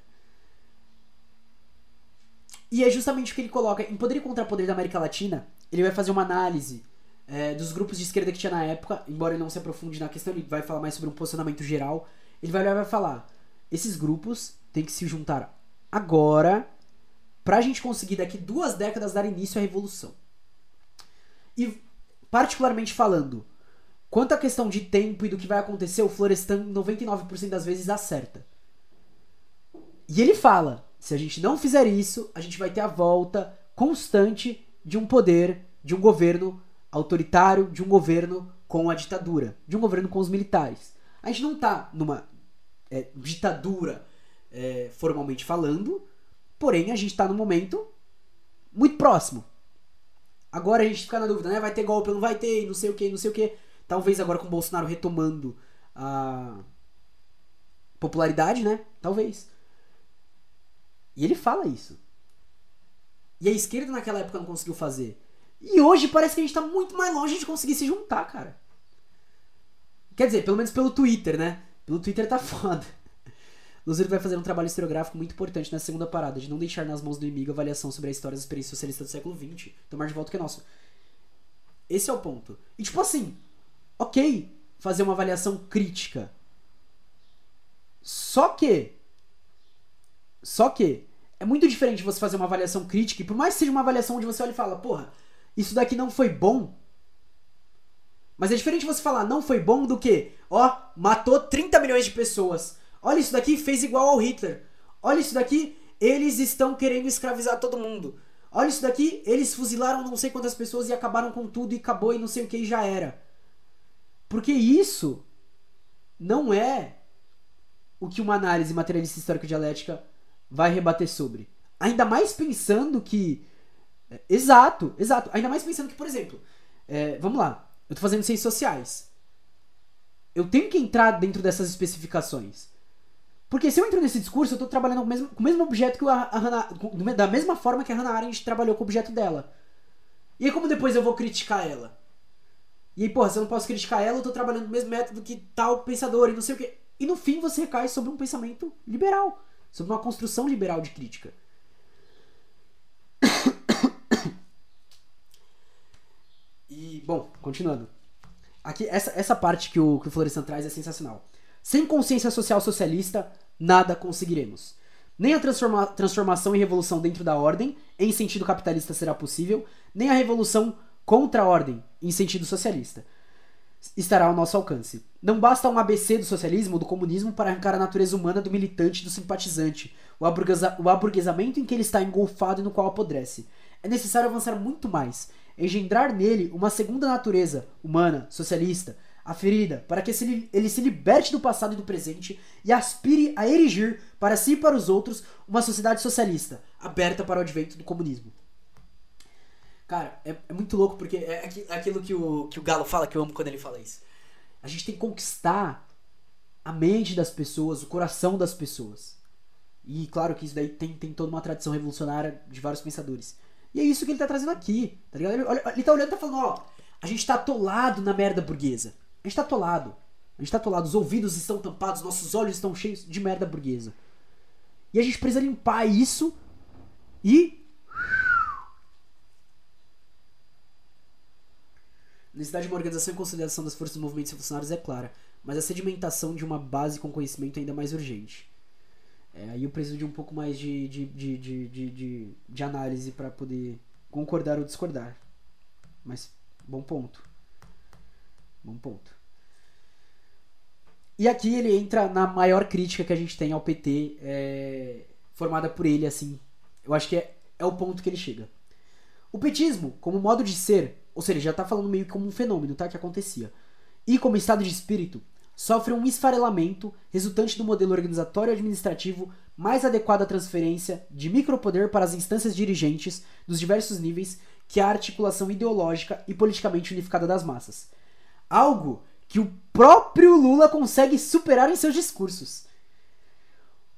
E é justamente o que ele coloca. Em Poder e Contrapoder da América Latina, ele vai fazer uma análise é, dos grupos de esquerda que tinha na época, embora ele não se aprofunde na questão, ele vai falar mais sobre um posicionamento geral. Ele vai vai falar: esses grupos têm que se juntar agora pra gente conseguir daqui duas décadas dar início à revolução. E, particularmente falando, quanto à questão de tempo e do que vai acontecer, o Florestan 99% das vezes acerta. E ele fala: se a gente não fizer isso, a gente vai ter a volta constante de um poder, de um governo autoritário, de um governo com a ditadura, de um governo com os militares. A gente não tá numa é, ditadura é, formalmente falando, porém a gente está num momento muito próximo. Agora a gente fica na dúvida, né? Vai ter golpe, não vai ter, não sei o que, não sei o que. Talvez agora com o Bolsonaro retomando a popularidade, né? Talvez. E ele fala isso. E a esquerda naquela época não conseguiu fazer. E hoje parece que a gente tá muito mais longe de conseguir se juntar, cara. Quer dizer, pelo menos pelo Twitter, né? Pelo Twitter tá foda. Luzido vai fazer um trabalho historiográfico muito importante na segunda parada, de não deixar nas mãos do inimigo avaliação sobre a história das experiências socialistas do século XX. Tomar de volta o que é nosso. Esse é o ponto. E tipo assim, ok fazer uma avaliação crítica. Só que. Só que. É muito diferente você fazer uma avaliação crítica, e por mais que seja uma avaliação onde você olha e fala, porra, isso daqui não foi bom. Mas é diferente você falar não foi bom do que, ó, matou 30 milhões de pessoas. Olha isso daqui, fez igual ao Hitler. Olha isso daqui, eles estão querendo escravizar todo mundo. Olha isso daqui, eles fuzilaram não sei quantas pessoas e acabaram com tudo e acabou e não sei o que e já era. Porque isso não é o que uma análise materialista histórico-dialética vai rebater sobre. Ainda mais pensando que. É, exato, exato. Ainda mais pensando que, por exemplo, é, vamos lá, eu tô fazendo ciências sociais. Eu tenho que entrar dentro dessas especificações. Porque se eu entro nesse discurso, eu estou trabalhando com o mesmo, com o mesmo objeto que a, a Hannah, da mesma forma que a Hannah Arendt trabalhou com o objeto dela. E aí como depois eu vou criticar ela? E aí, porra, se eu não posso criticar ela, eu estou trabalhando no mesmo método que tal pensador e não sei o quê. E no fim você recai sobre um pensamento liberal, sobre uma construção liberal de crítica. E, bom, continuando. Aqui, essa, essa parte que o, que o Florestan traz é sensacional. Sem consciência social socialista, nada conseguiremos. Nem a transforma transformação e revolução dentro da ordem, em sentido capitalista, será possível, nem a revolução contra a ordem, em sentido socialista, estará ao nosso alcance. Não basta um ABC do socialismo ou do comunismo para arrancar a natureza humana do militante e do simpatizante, o, aburguesa o aburguesamento em que ele está engolfado e no qual apodrece. É necessário avançar muito mais, engendrar nele uma segunda natureza, humana, socialista, a ferida, para que ele se liberte do passado e do presente e aspire a erigir, para si e para os outros, uma sociedade socialista, aberta para o advento do comunismo. Cara, é, é muito louco porque é aquilo que o, que o Galo fala, que eu amo quando ele fala isso. A gente tem que conquistar a mente das pessoas, o coração das pessoas. E claro que isso daí tem, tem toda uma tradição revolucionária de vários pensadores. E é isso que ele tá trazendo aqui, tá ligado? Ele, olha, ele tá olhando e tá falando, ó, a gente tá atolado na merda burguesa. A gente tá atolado. A gente tá atolado. Os ouvidos estão tampados, nossos olhos estão cheios de merda burguesa. E a gente precisa limpar isso e. A necessidade de uma organização e consolidação das forças dos movimentos revolucionários é clara, mas a sedimentação de uma base com conhecimento é ainda mais urgente. É, aí eu preciso de um pouco mais de, de, de, de, de, de, de análise para poder concordar ou discordar. Mas, bom ponto. Bom ponto. E aqui ele entra na maior crítica que a gente tem ao PT, é, formada por ele, assim. Eu acho que é, é o ponto que ele chega. O petismo, como modo de ser, ou seja, já tá falando meio como um fenômeno, tá? Que acontecia. E como estado de espírito, sofre um esfarelamento resultante do modelo organizatório e administrativo mais adequado à transferência de micropoder para as instâncias dirigentes dos diversos níveis que a articulação ideológica e politicamente unificada das massas Algo que o próprio Lula consegue superar em seus discursos.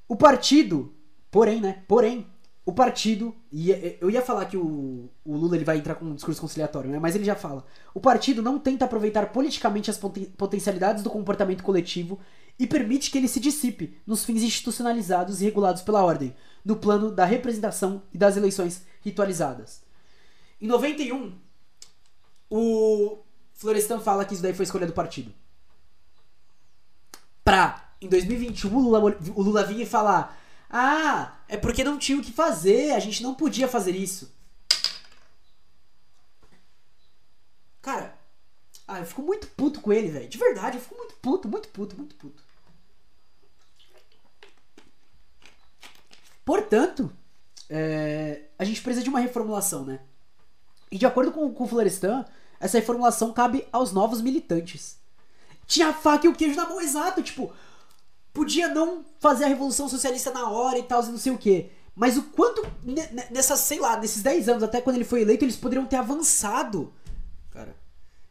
O partido porém, né? Porém, o partido. E eu ia falar que o, o Lula ele vai entrar com um discurso conciliatório, né? Mas ele já fala. O partido não tenta aproveitar politicamente as poten potencialidades do comportamento coletivo e permite que ele se dissipe nos fins institucionalizados e regulados pela ordem, no plano da representação e das eleições ritualizadas. Em 91, o Florestan fala que isso daí foi escolha do partido. Pra, em 2021, o Lula, o Lula vir e falar: Ah, é porque não tinha o que fazer, a gente não podia fazer isso. Cara, ah, eu fico muito puto com ele, velho. De verdade, eu fico muito puto, muito puto, muito puto. Portanto, é, a gente precisa de uma reformulação, né? E de acordo com, com o Florestan, essa reformulação cabe aos novos militantes. Tinha a faca e o queijo na mão, exato, tipo, podia não fazer a revolução socialista na hora e tal, e não sei o quê. Mas o quanto, nessas, sei lá, nesses 10 anos, até quando ele foi eleito, eles poderiam ter avançado. Cara.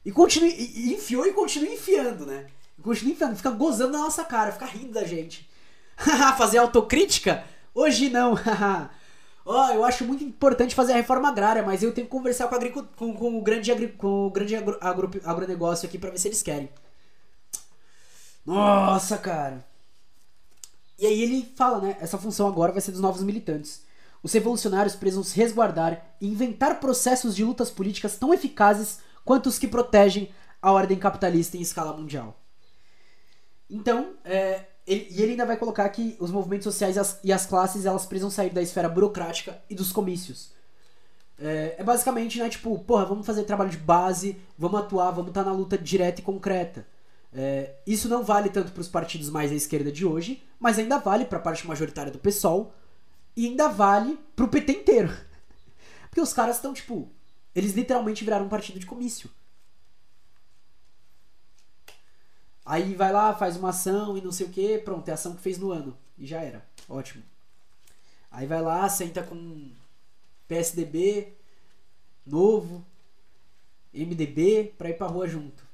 E continue, e, enfiou e continua enfiando, né? continua enfiando, fica gozando na nossa cara, fica rindo da gente. fazer autocrítica? Hoje não, Ó, oh, eu acho muito importante fazer a reforma agrária, mas eu tenho que conversar com, com, com o grande, agri com o grande agro agro agronegócio aqui para ver se eles querem. Nossa, cara. E aí ele fala, né? Essa função agora vai ser dos novos militantes. Os revolucionários precisam se resguardar e inventar processos de lutas políticas tão eficazes quanto os que protegem a ordem capitalista em escala mundial. Então, é, ele, e ele ainda vai colocar que os movimentos sociais e as, e as, classes elas precisam sair da esfera burocrática e dos comícios. É, é, basicamente, né, tipo, porra, vamos fazer trabalho de base, vamos atuar, vamos estar tá na luta direta e concreta. É, isso não vale tanto para os partidos mais à esquerda de hoje, mas ainda vale para a parte majoritária do PSOL e ainda vale para o PT inteiro. Porque os caras estão, tipo, eles literalmente viraram um partido de comício. Aí vai lá, faz uma ação e não sei o que, pronto, é a ação que fez no ano. E já era. Ótimo. Aí vai lá, senta com PSDB, novo, MDB, pra ir pra rua junto.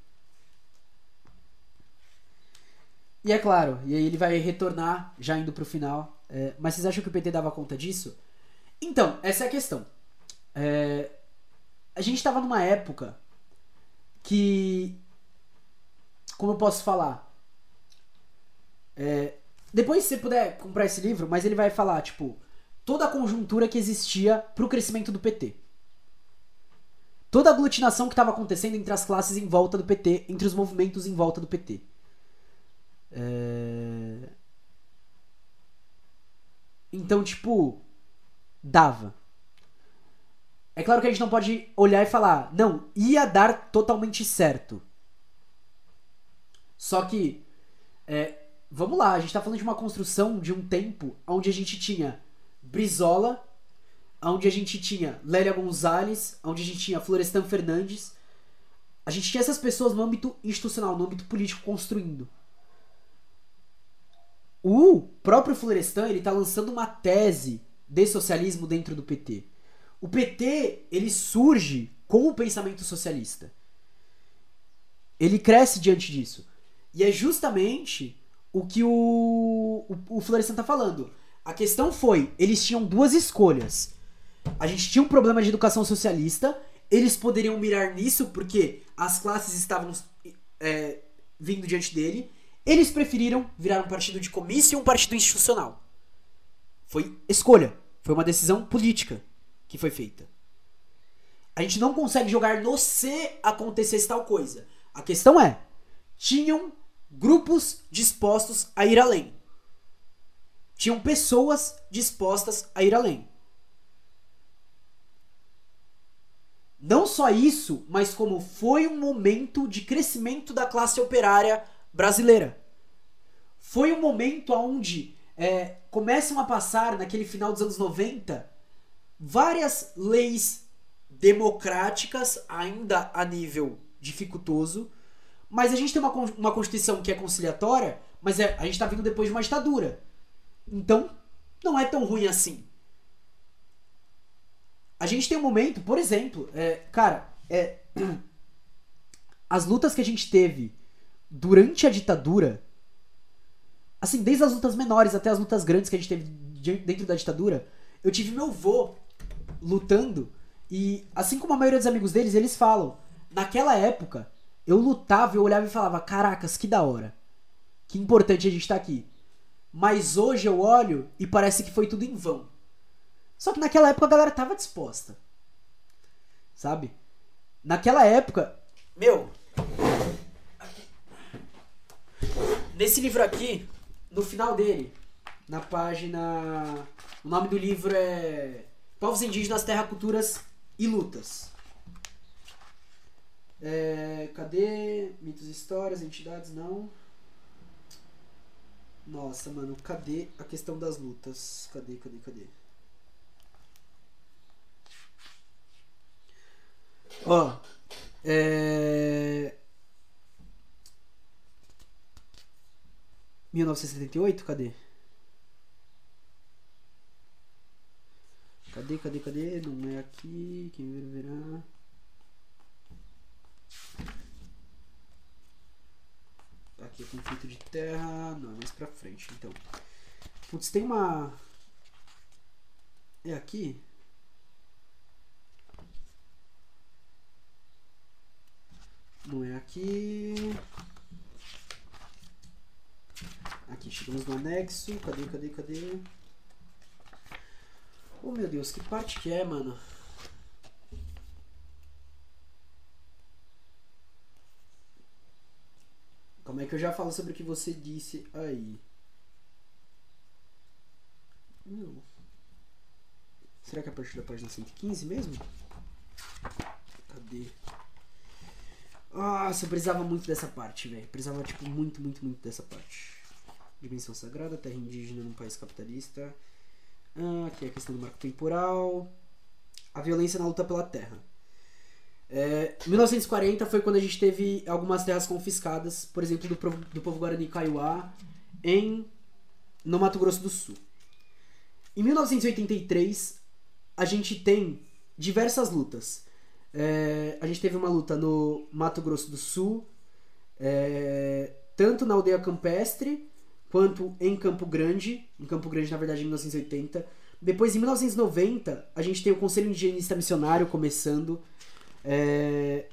E é claro, e aí ele vai retornar, já indo pro final. É, mas vocês acham que o PT dava conta disso? Então, essa é a questão. É, a gente tava numa época que como eu posso falar? É, depois, se você puder comprar esse livro, mas ele vai falar, tipo, toda a conjuntura que existia pro crescimento do PT. Toda a aglutinação que estava acontecendo entre as classes em volta do PT, entre os movimentos em volta do PT. É... Então, tipo, dava. É claro que a gente não pode olhar e falar, não, ia dar totalmente certo. Só que, é, vamos lá, a gente tá falando de uma construção de um tempo onde a gente tinha Brizola, onde a gente tinha Lélia Gonzalez, onde a gente tinha Florestan Fernandes. A gente tinha essas pessoas no âmbito institucional, no âmbito político construindo. O próprio Florestan, ele tá lançando uma tese de socialismo dentro do PT. O PT, ele surge com o pensamento socialista. Ele cresce diante disso. E é justamente o que o, o, o Florestan tá falando. A questão foi, eles tinham duas escolhas. A gente tinha um problema de educação socialista, eles poderiam mirar nisso porque as classes estavam é, vindo diante dele. Eles preferiram virar um partido de comício e um partido institucional. Foi escolha. Foi uma decisão política que foi feita. A gente não consegue jogar no se acontecesse tal coisa. A questão é: tinham grupos dispostos a ir além. Tinham pessoas dispostas a ir além. Não só isso, mas como foi um momento de crescimento da classe operária brasileira. Foi um momento onde é, começam a passar, naquele final dos anos 90, várias leis democráticas, ainda a nível dificultoso, mas a gente tem uma, uma Constituição que é conciliatória, mas é, a gente está vindo depois de uma ditadura. Então, não é tão ruim assim. A gente tem um momento, por exemplo, é, cara, é, as lutas que a gente teve durante a ditadura, assim, desde as lutas menores até as lutas grandes que a gente teve dentro da ditadura, eu tive meu vô lutando e assim como a maioria dos amigos deles, eles falam, naquela época, eu lutava, eu olhava e falava, caracas, que da hora. Que importante a gente tá aqui. Mas hoje eu olho e parece que foi tudo em vão. Só que naquela época a galera tava disposta. Sabe? Naquela época, meu, nesse livro aqui, no final dele, na página, o nome do livro é Povos Indígenas, Terra, Culturas e Lutas. É, cadê? Mitos, histórias, entidades, não. Nossa, mano, cadê a questão das lutas? Cadê, cadê, cadê? Ó, é... 1978, cadê? Cadê, cadê, cadê? Não é aqui. Quem ver verá. Aqui é conflito de terra. Não, é mais pra frente, então. Putz, tem uma. É aqui? Não é aqui. Aqui, chegamos no anexo. Cadê, cadê, cadê? Oh meu Deus, que parte que é, mano? Como é que eu já falo sobre o que você disse aí? Será que é a partir da página 115 mesmo? Cadê? Nossa, eu precisava muito dessa parte, velho. Precisava, tipo, muito, muito, muito dessa parte. Dimensão sagrada, terra indígena num país capitalista. Ah, aqui é a questão do marco temporal. A violência na luta pela terra. É, 1940 foi quando a gente teve algumas terras confiscadas, por exemplo, do, do povo Guarani Kaiowá, em, no Mato Grosso do Sul. Em 1983, a gente tem diversas lutas. É, a gente teve uma luta no Mato Grosso do Sul, é, tanto na aldeia campestre quanto em Campo Grande. Em Campo Grande, na verdade, em 1980. Depois, em 1990, a gente tem o Conselho Indigenista Missionário começando. É...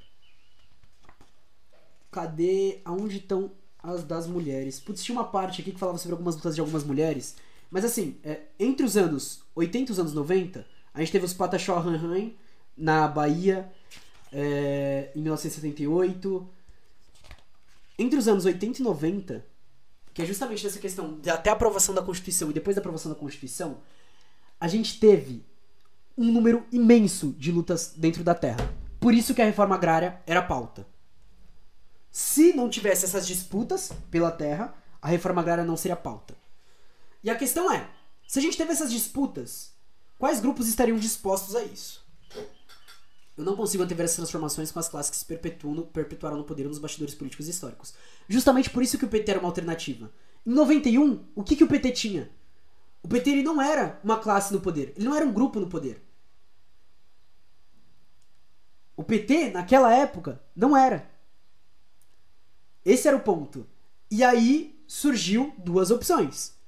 Cadê? Aonde estão as das mulheres? Putz, tinha uma parte aqui que falava sobre algumas lutas de algumas mulheres. Mas assim, é, entre os anos 80 e os anos 90, a gente teve os Pataxó Han na Bahia, é, em 1978. Entre os anos 80 e 90, que é justamente dessa questão até a aprovação da Constituição e depois da aprovação da Constituição, a gente teve um número imenso de lutas dentro da terra. Por isso que a reforma agrária era pauta. Se não tivesse essas disputas pela terra, a reforma agrária não seria pauta. E a questão é, se a gente teve essas disputas, quais grupos estariam dispostos a isso? Eu não consigo antever essas transformações com as classes que se perpetuam, perpetuaram no poder nos bastidores políticos e históricos. Justamente por isso que o PT era uma alternativa. Em 91, o que, que o PT tinha? O PT ele não era uma classe no poder, ele não era um grupo no poder. O PT, naquela época, não era. Esse era o ponto. E aí surgiu duas opções: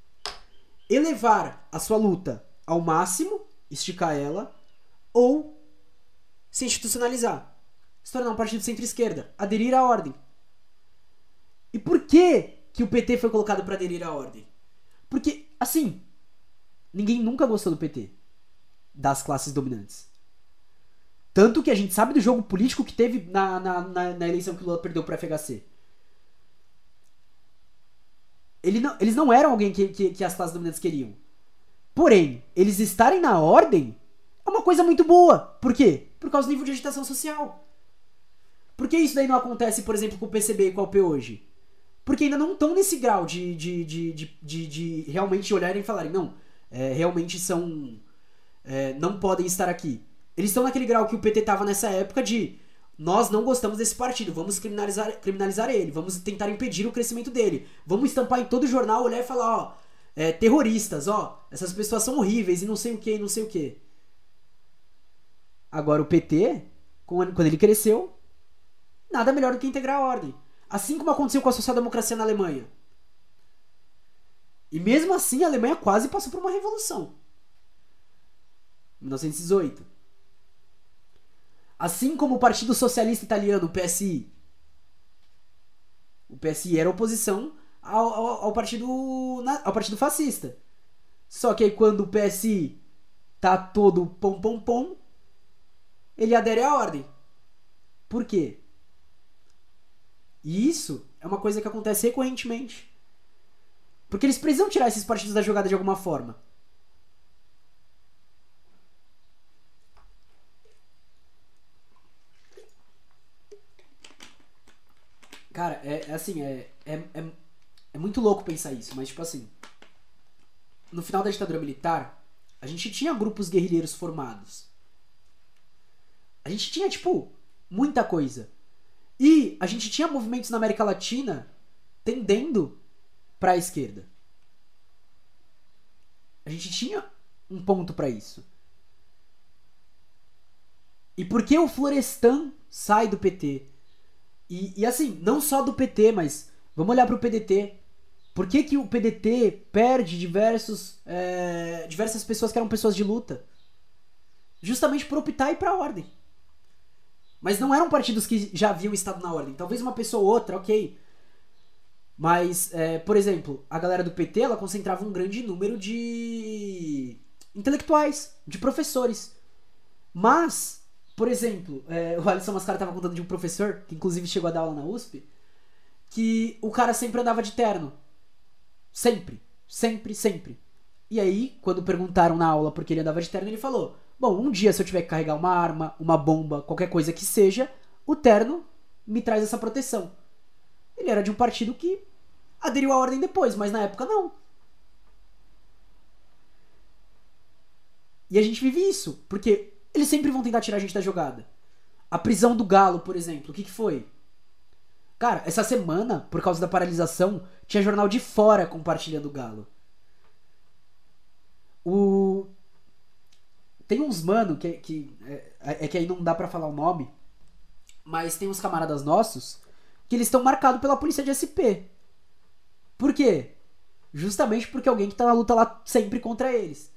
elevar a sua luta ao máximo, esticar ela, ou se institucionalizar, se tornar um partido centro-esquerda, aderir à ordem. E por que que o PT foi colocado para aderir à ordem? Porque, assim, ninguém nunca gostou do PT, das classes dominantes. Tanto que a gente sabe do jogo político que teve na, na, na, na eleição que o Lula perdeu para FHC. Ele não, eles não eram alguém que, que, que as classes dominantes queriam. Porém, eles estarem na ordem é uma coisa muito boa. Por quê? Por causa do nível de agitação social. Por que isso daí não acontece, por exemplo, com o PCB e com o AP hoje? Porque ainda não estão nesse grau de, de, de, de, de, de realmente olharem e falarem, não, é, realmente são. É, não podem estar aqui. Eles estão naquele grau que o PT estava nessa época de nós não gostamos desse partido, vamos criminalizar, criminalizar ele, vamos tentar impedir o crescimento dele, vamos estampar em todo jornal, olhar e falar, ó, é, terroristas, ó, essas pessoas são horríveis e não sei o que, não sei o que. Agora o PT, quando ele cresceu, nada melhor do que integrar a ordem. Assim como aconteceu com a social-democracia na Alemanha. E mesmo assim a Alemanha quase passou por uma revolução. 1918. Assim como o Partido Socialista Italiano, o PSI. O PSI era oposição ao, ao, ao partido, ao partido fascista. Só que aí quando o PSI tá todo pom pom pom, ele adere à ordem. Por quê? E isso é uma coisa que acontece recorrentemente. Porque eles precisam tirar esses partidos da jogada de alguma forma. Cara, é, é assim, é, é, é, é muito louco pensar isso, mas tipo assim. No final da ditadura militar, a gente tinha grupos guerrilheiros formados. A gente tinha, tipo, muita coisa. E a gente tinha movimentos na América Latina tendendo para a esquerda. A gente tinha um ponto para isso. E por que o Florestan sai do PT? E, e, assim, não só do PT, mas vamos olhar para o PDT. Por que, que o PDT perde diversos, é, diversas pessoas que eram pessoas de luta? Justamente por optar ir para a ordem. Mas não eram partidos que já haviam estado na ordem. Talvez uma pessoa ou outra, ok. Mas, é, por exemplo, a galera do PT ela concentrava um grande número de intelectuais, de professores. Mas, por exemplo, é, o Alisson Mascara estava contando de um professor, que inclusive chegou a dar aula na USP, que o cara sempre andava de terno. Sempre. Sempre, sempre. E aí, quando perguntaram na aula por que ele andava de terno, ele falou: Bom, um dia se eu tiver que carregar uma arma, uma bomba, qualquer coisa que seja, o terno me traz essa proteção. Ele era de um partido que aderiu à ordem depois, mas na época não. E a gente vive isso, porque eles sempre vão tentar tirar a gente da jogada. A prisão do Galo, por exemplo, o que, que foi? Cara, essa semana, por causa da paralisação, tinha jornal de fora compartilhando o Galo. O... Tem uns mano que, que é, é, que aí não dá para falar o nome, mas tem uns camaradas nossos que eles estão marcados pela polícia de SP. Por quê? Justamente porque alguém que tá na luta lá sempre contra eles.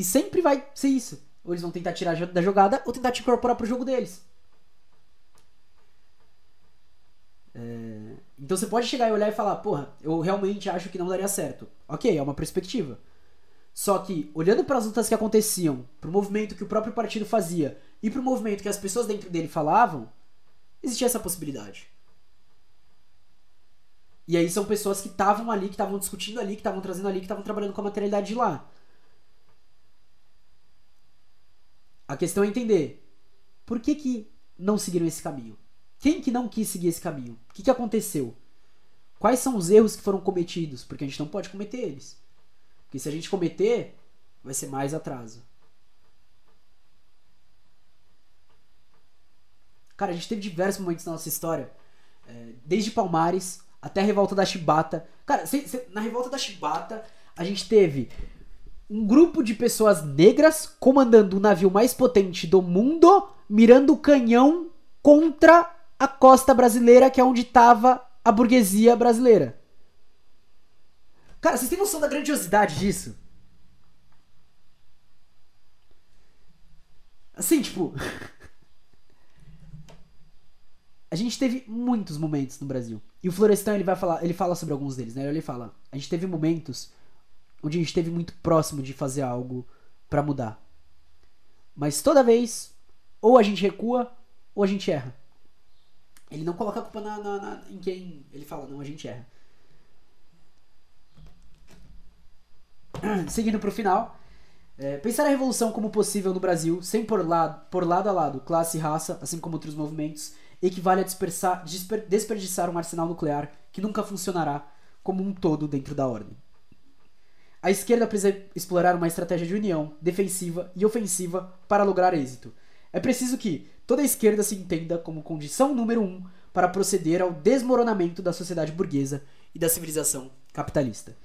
E sempre vai ser isso. Ou eles vão tentar tirar da jogada ou tentar te incorporar pro jogo deles. É... Então você pode chegar e olhar e falar, porra, eu realmente acho que não daria certo. Ok, é uma perspectiva. Só que, olhando para as lutas que aconteciam, pro movimento que o próprio partido fazia e pro movimento que as pessoas dentro dele falavam, existia essa possibilidade. E aí são pessoas que estavam ali, que estavam discutindo ali, que estavam trazendo ali, que estavam trabalhando com a materialidade de lá. A questão é entender por que, que não seguiram esse caminho. Quem que não quis seguir esse caminho? O que, que aconteceu? Quais são os erros que foram cometidos? Porque a gente não pode cometer eles. Porque se a gente cometer, vai ser mais atraso. Cara, a gente teve diversos momentos na nossa história. É, desde Palmares até a revolta da Chibata. Cara, na revolta da Chibata, a gente teve um grupo de pessoas negras comandando o navio mais potente do mundo, mirando o canhão contra a costa brasileira, que é onde estava a burguesia brasileira. Cara, vocês têm noção da grandiosidade disso? Assim, tipo. a gente teve muitos momentos no Brasil. E o Florestan, ele vai falar, ele fala sobre alguns deles, né? Ele fala: "A gente teve momentos onde a gente esteve muito próximo de fazer algo para mudar. Mas toda vez ou a gente recua ou a gente erra. Ele não coloca a culpa na, na, na, em quem ele fala, não, a gente erra. Seguindo pro final, é, pensar a revolução como possível no Brasil, sem por lado, por lado a lado classe e raça, assim como outros movimentos, equivale a desper, desperdiçar um arsenal nuclear que nunca funcionará como um todo dentro da ordem. A esquerda precisa explorar uma estratégia de união, defensiva e ofensiva para lograr êxito. É preciso que toda a esquerda se entenda como condição número um para proceder ao desmoronamento da sociedade burguesa e da civilização capitalista.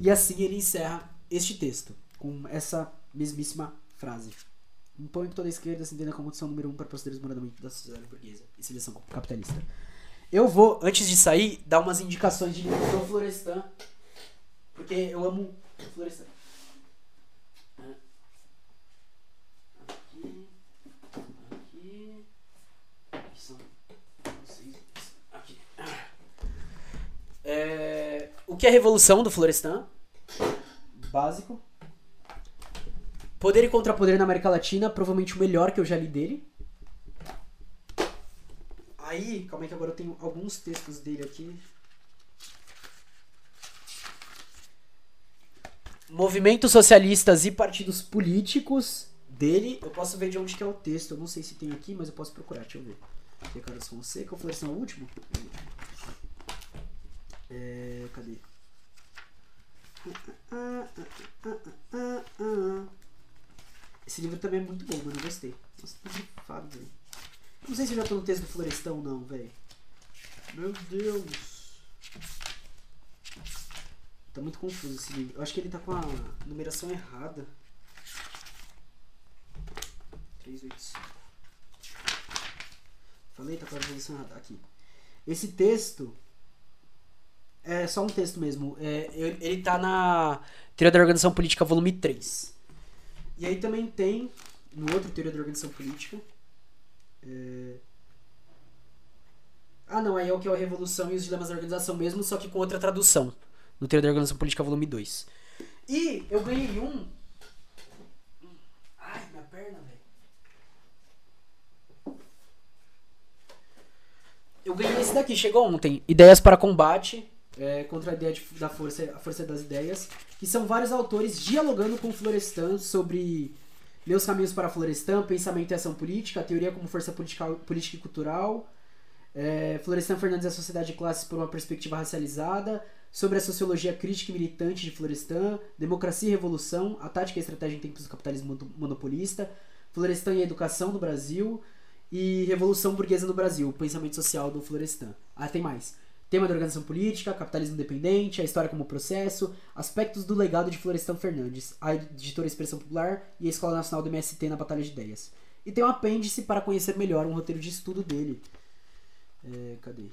E assim ele encerra este texto, com essa mesmíssima frase impõe que toda a esquerda se entenda como condição número um para proceder ao desmoronamento da sociedade burguesa e civilização capitalista. Eu vou, antes de sair, dar umas indicações de livro do Florestan. Porque eu amo Florestan. Aqui. Aqui. Aqui são vocês. Aqui. É, o que é a Revolução do Florestan? Básico. Poder e Contrapoder na América Latina, provavelmente o melhor que eu já li dele. Aí, calma aí que agora eu tenho alguns textos dele aqui. Movimentos socialistas e partidos políticos dele. Eu posso ver de onde que é o texto. Eu não sei se tem aqui, mas eu posso procurar. Deixa eu ver. Ricardo Fonseca, ou Florestan é o último? É, cadê? Esse livro também é muito bom, mano. Eu gostei. Nossa, tá grifado, velho. Não sei se eu já tô no texto do Florestão, não, velho. Meu Deus. Tá muito confuso esse livro. Eu acho que ele tá com a numeração errada. 385. Falei, tá com a numeração errada. Aqui. Esse texto. É só um texto mesmo. É, ele tá na Teoria da Organização Política, volume 3. E aí também tem, no outro Teoria da Organização Política, é... Ah, não, aí é o que é a Revolução e os Dilemas da Organização mesmo, só que com outra tradução. No Teoria da Organização Política, volume 2. E eu ganhei um. Ai, minha perna, velho. Eu ganhei esse daqui, chegou ontem. Ideias para combate é, contra a ideia de, da força, a força das ideias. Que são vários autores dialogando com Florestan sobre meus Caminhos para Florestan, Pensamento e Ação Política, Teoria como Força Política, política e Cultural, é, Florestan Fernandes e a Sociedade de Classes por uma Perspectiva Racializada, sobre a Sociologia Crítica e Militante de Florestan, Democracia e Revolução, a Tática e a Estratégia em Tempos do Capitalismo Monopolista, Florestan e a Educação no Brasil e Revolução Burguesa no Brasil, o Pensamento Social do Florestan. Ah, tem mais. Tema da organização política, capitalismo independente, a história como processo, aspectos do legado de Florestan Fernandes, a editora Expressão Popular e a Escola Nacional do MST na Batalha de Ideias. E tem um apêndice para conhecer melhor um roteiro de estudo dele. É, cadê?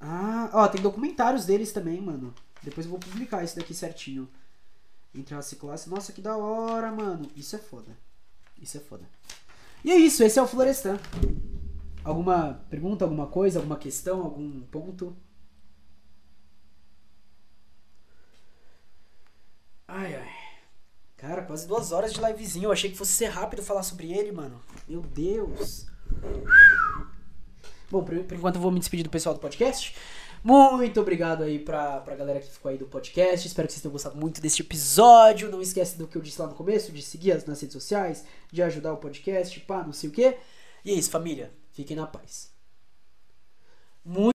Ah, ó, tem documentários deles também, mano. Depois eu vou publicar isso daqui certinho. Entre raça e classe. Nossa, que da hora, mano. Isso é foda. Isso é foda. E é isso, esse é o Florestan. Alguma pergunta, alguma coisa, alguma questão, algum ponto? Ai, ai. Cara, quase duas horas de livezinho. Eu achei que fosse ser rápido falar sobre ele, mano. Meu Deus. Bom, por, por enquanto eu vou me despedir do pessoal do podcast. Muito obrigado aí pra, pra galera que ficou aí do podcast. Espero que vocês tenham gostado muito deste episódio. Não esquece do que eu disse lá no começo, de seguir nas redes sociais, de ajudar o podcast, pá, não sei o quê. E é isso, família. Fiquem na paz. Muito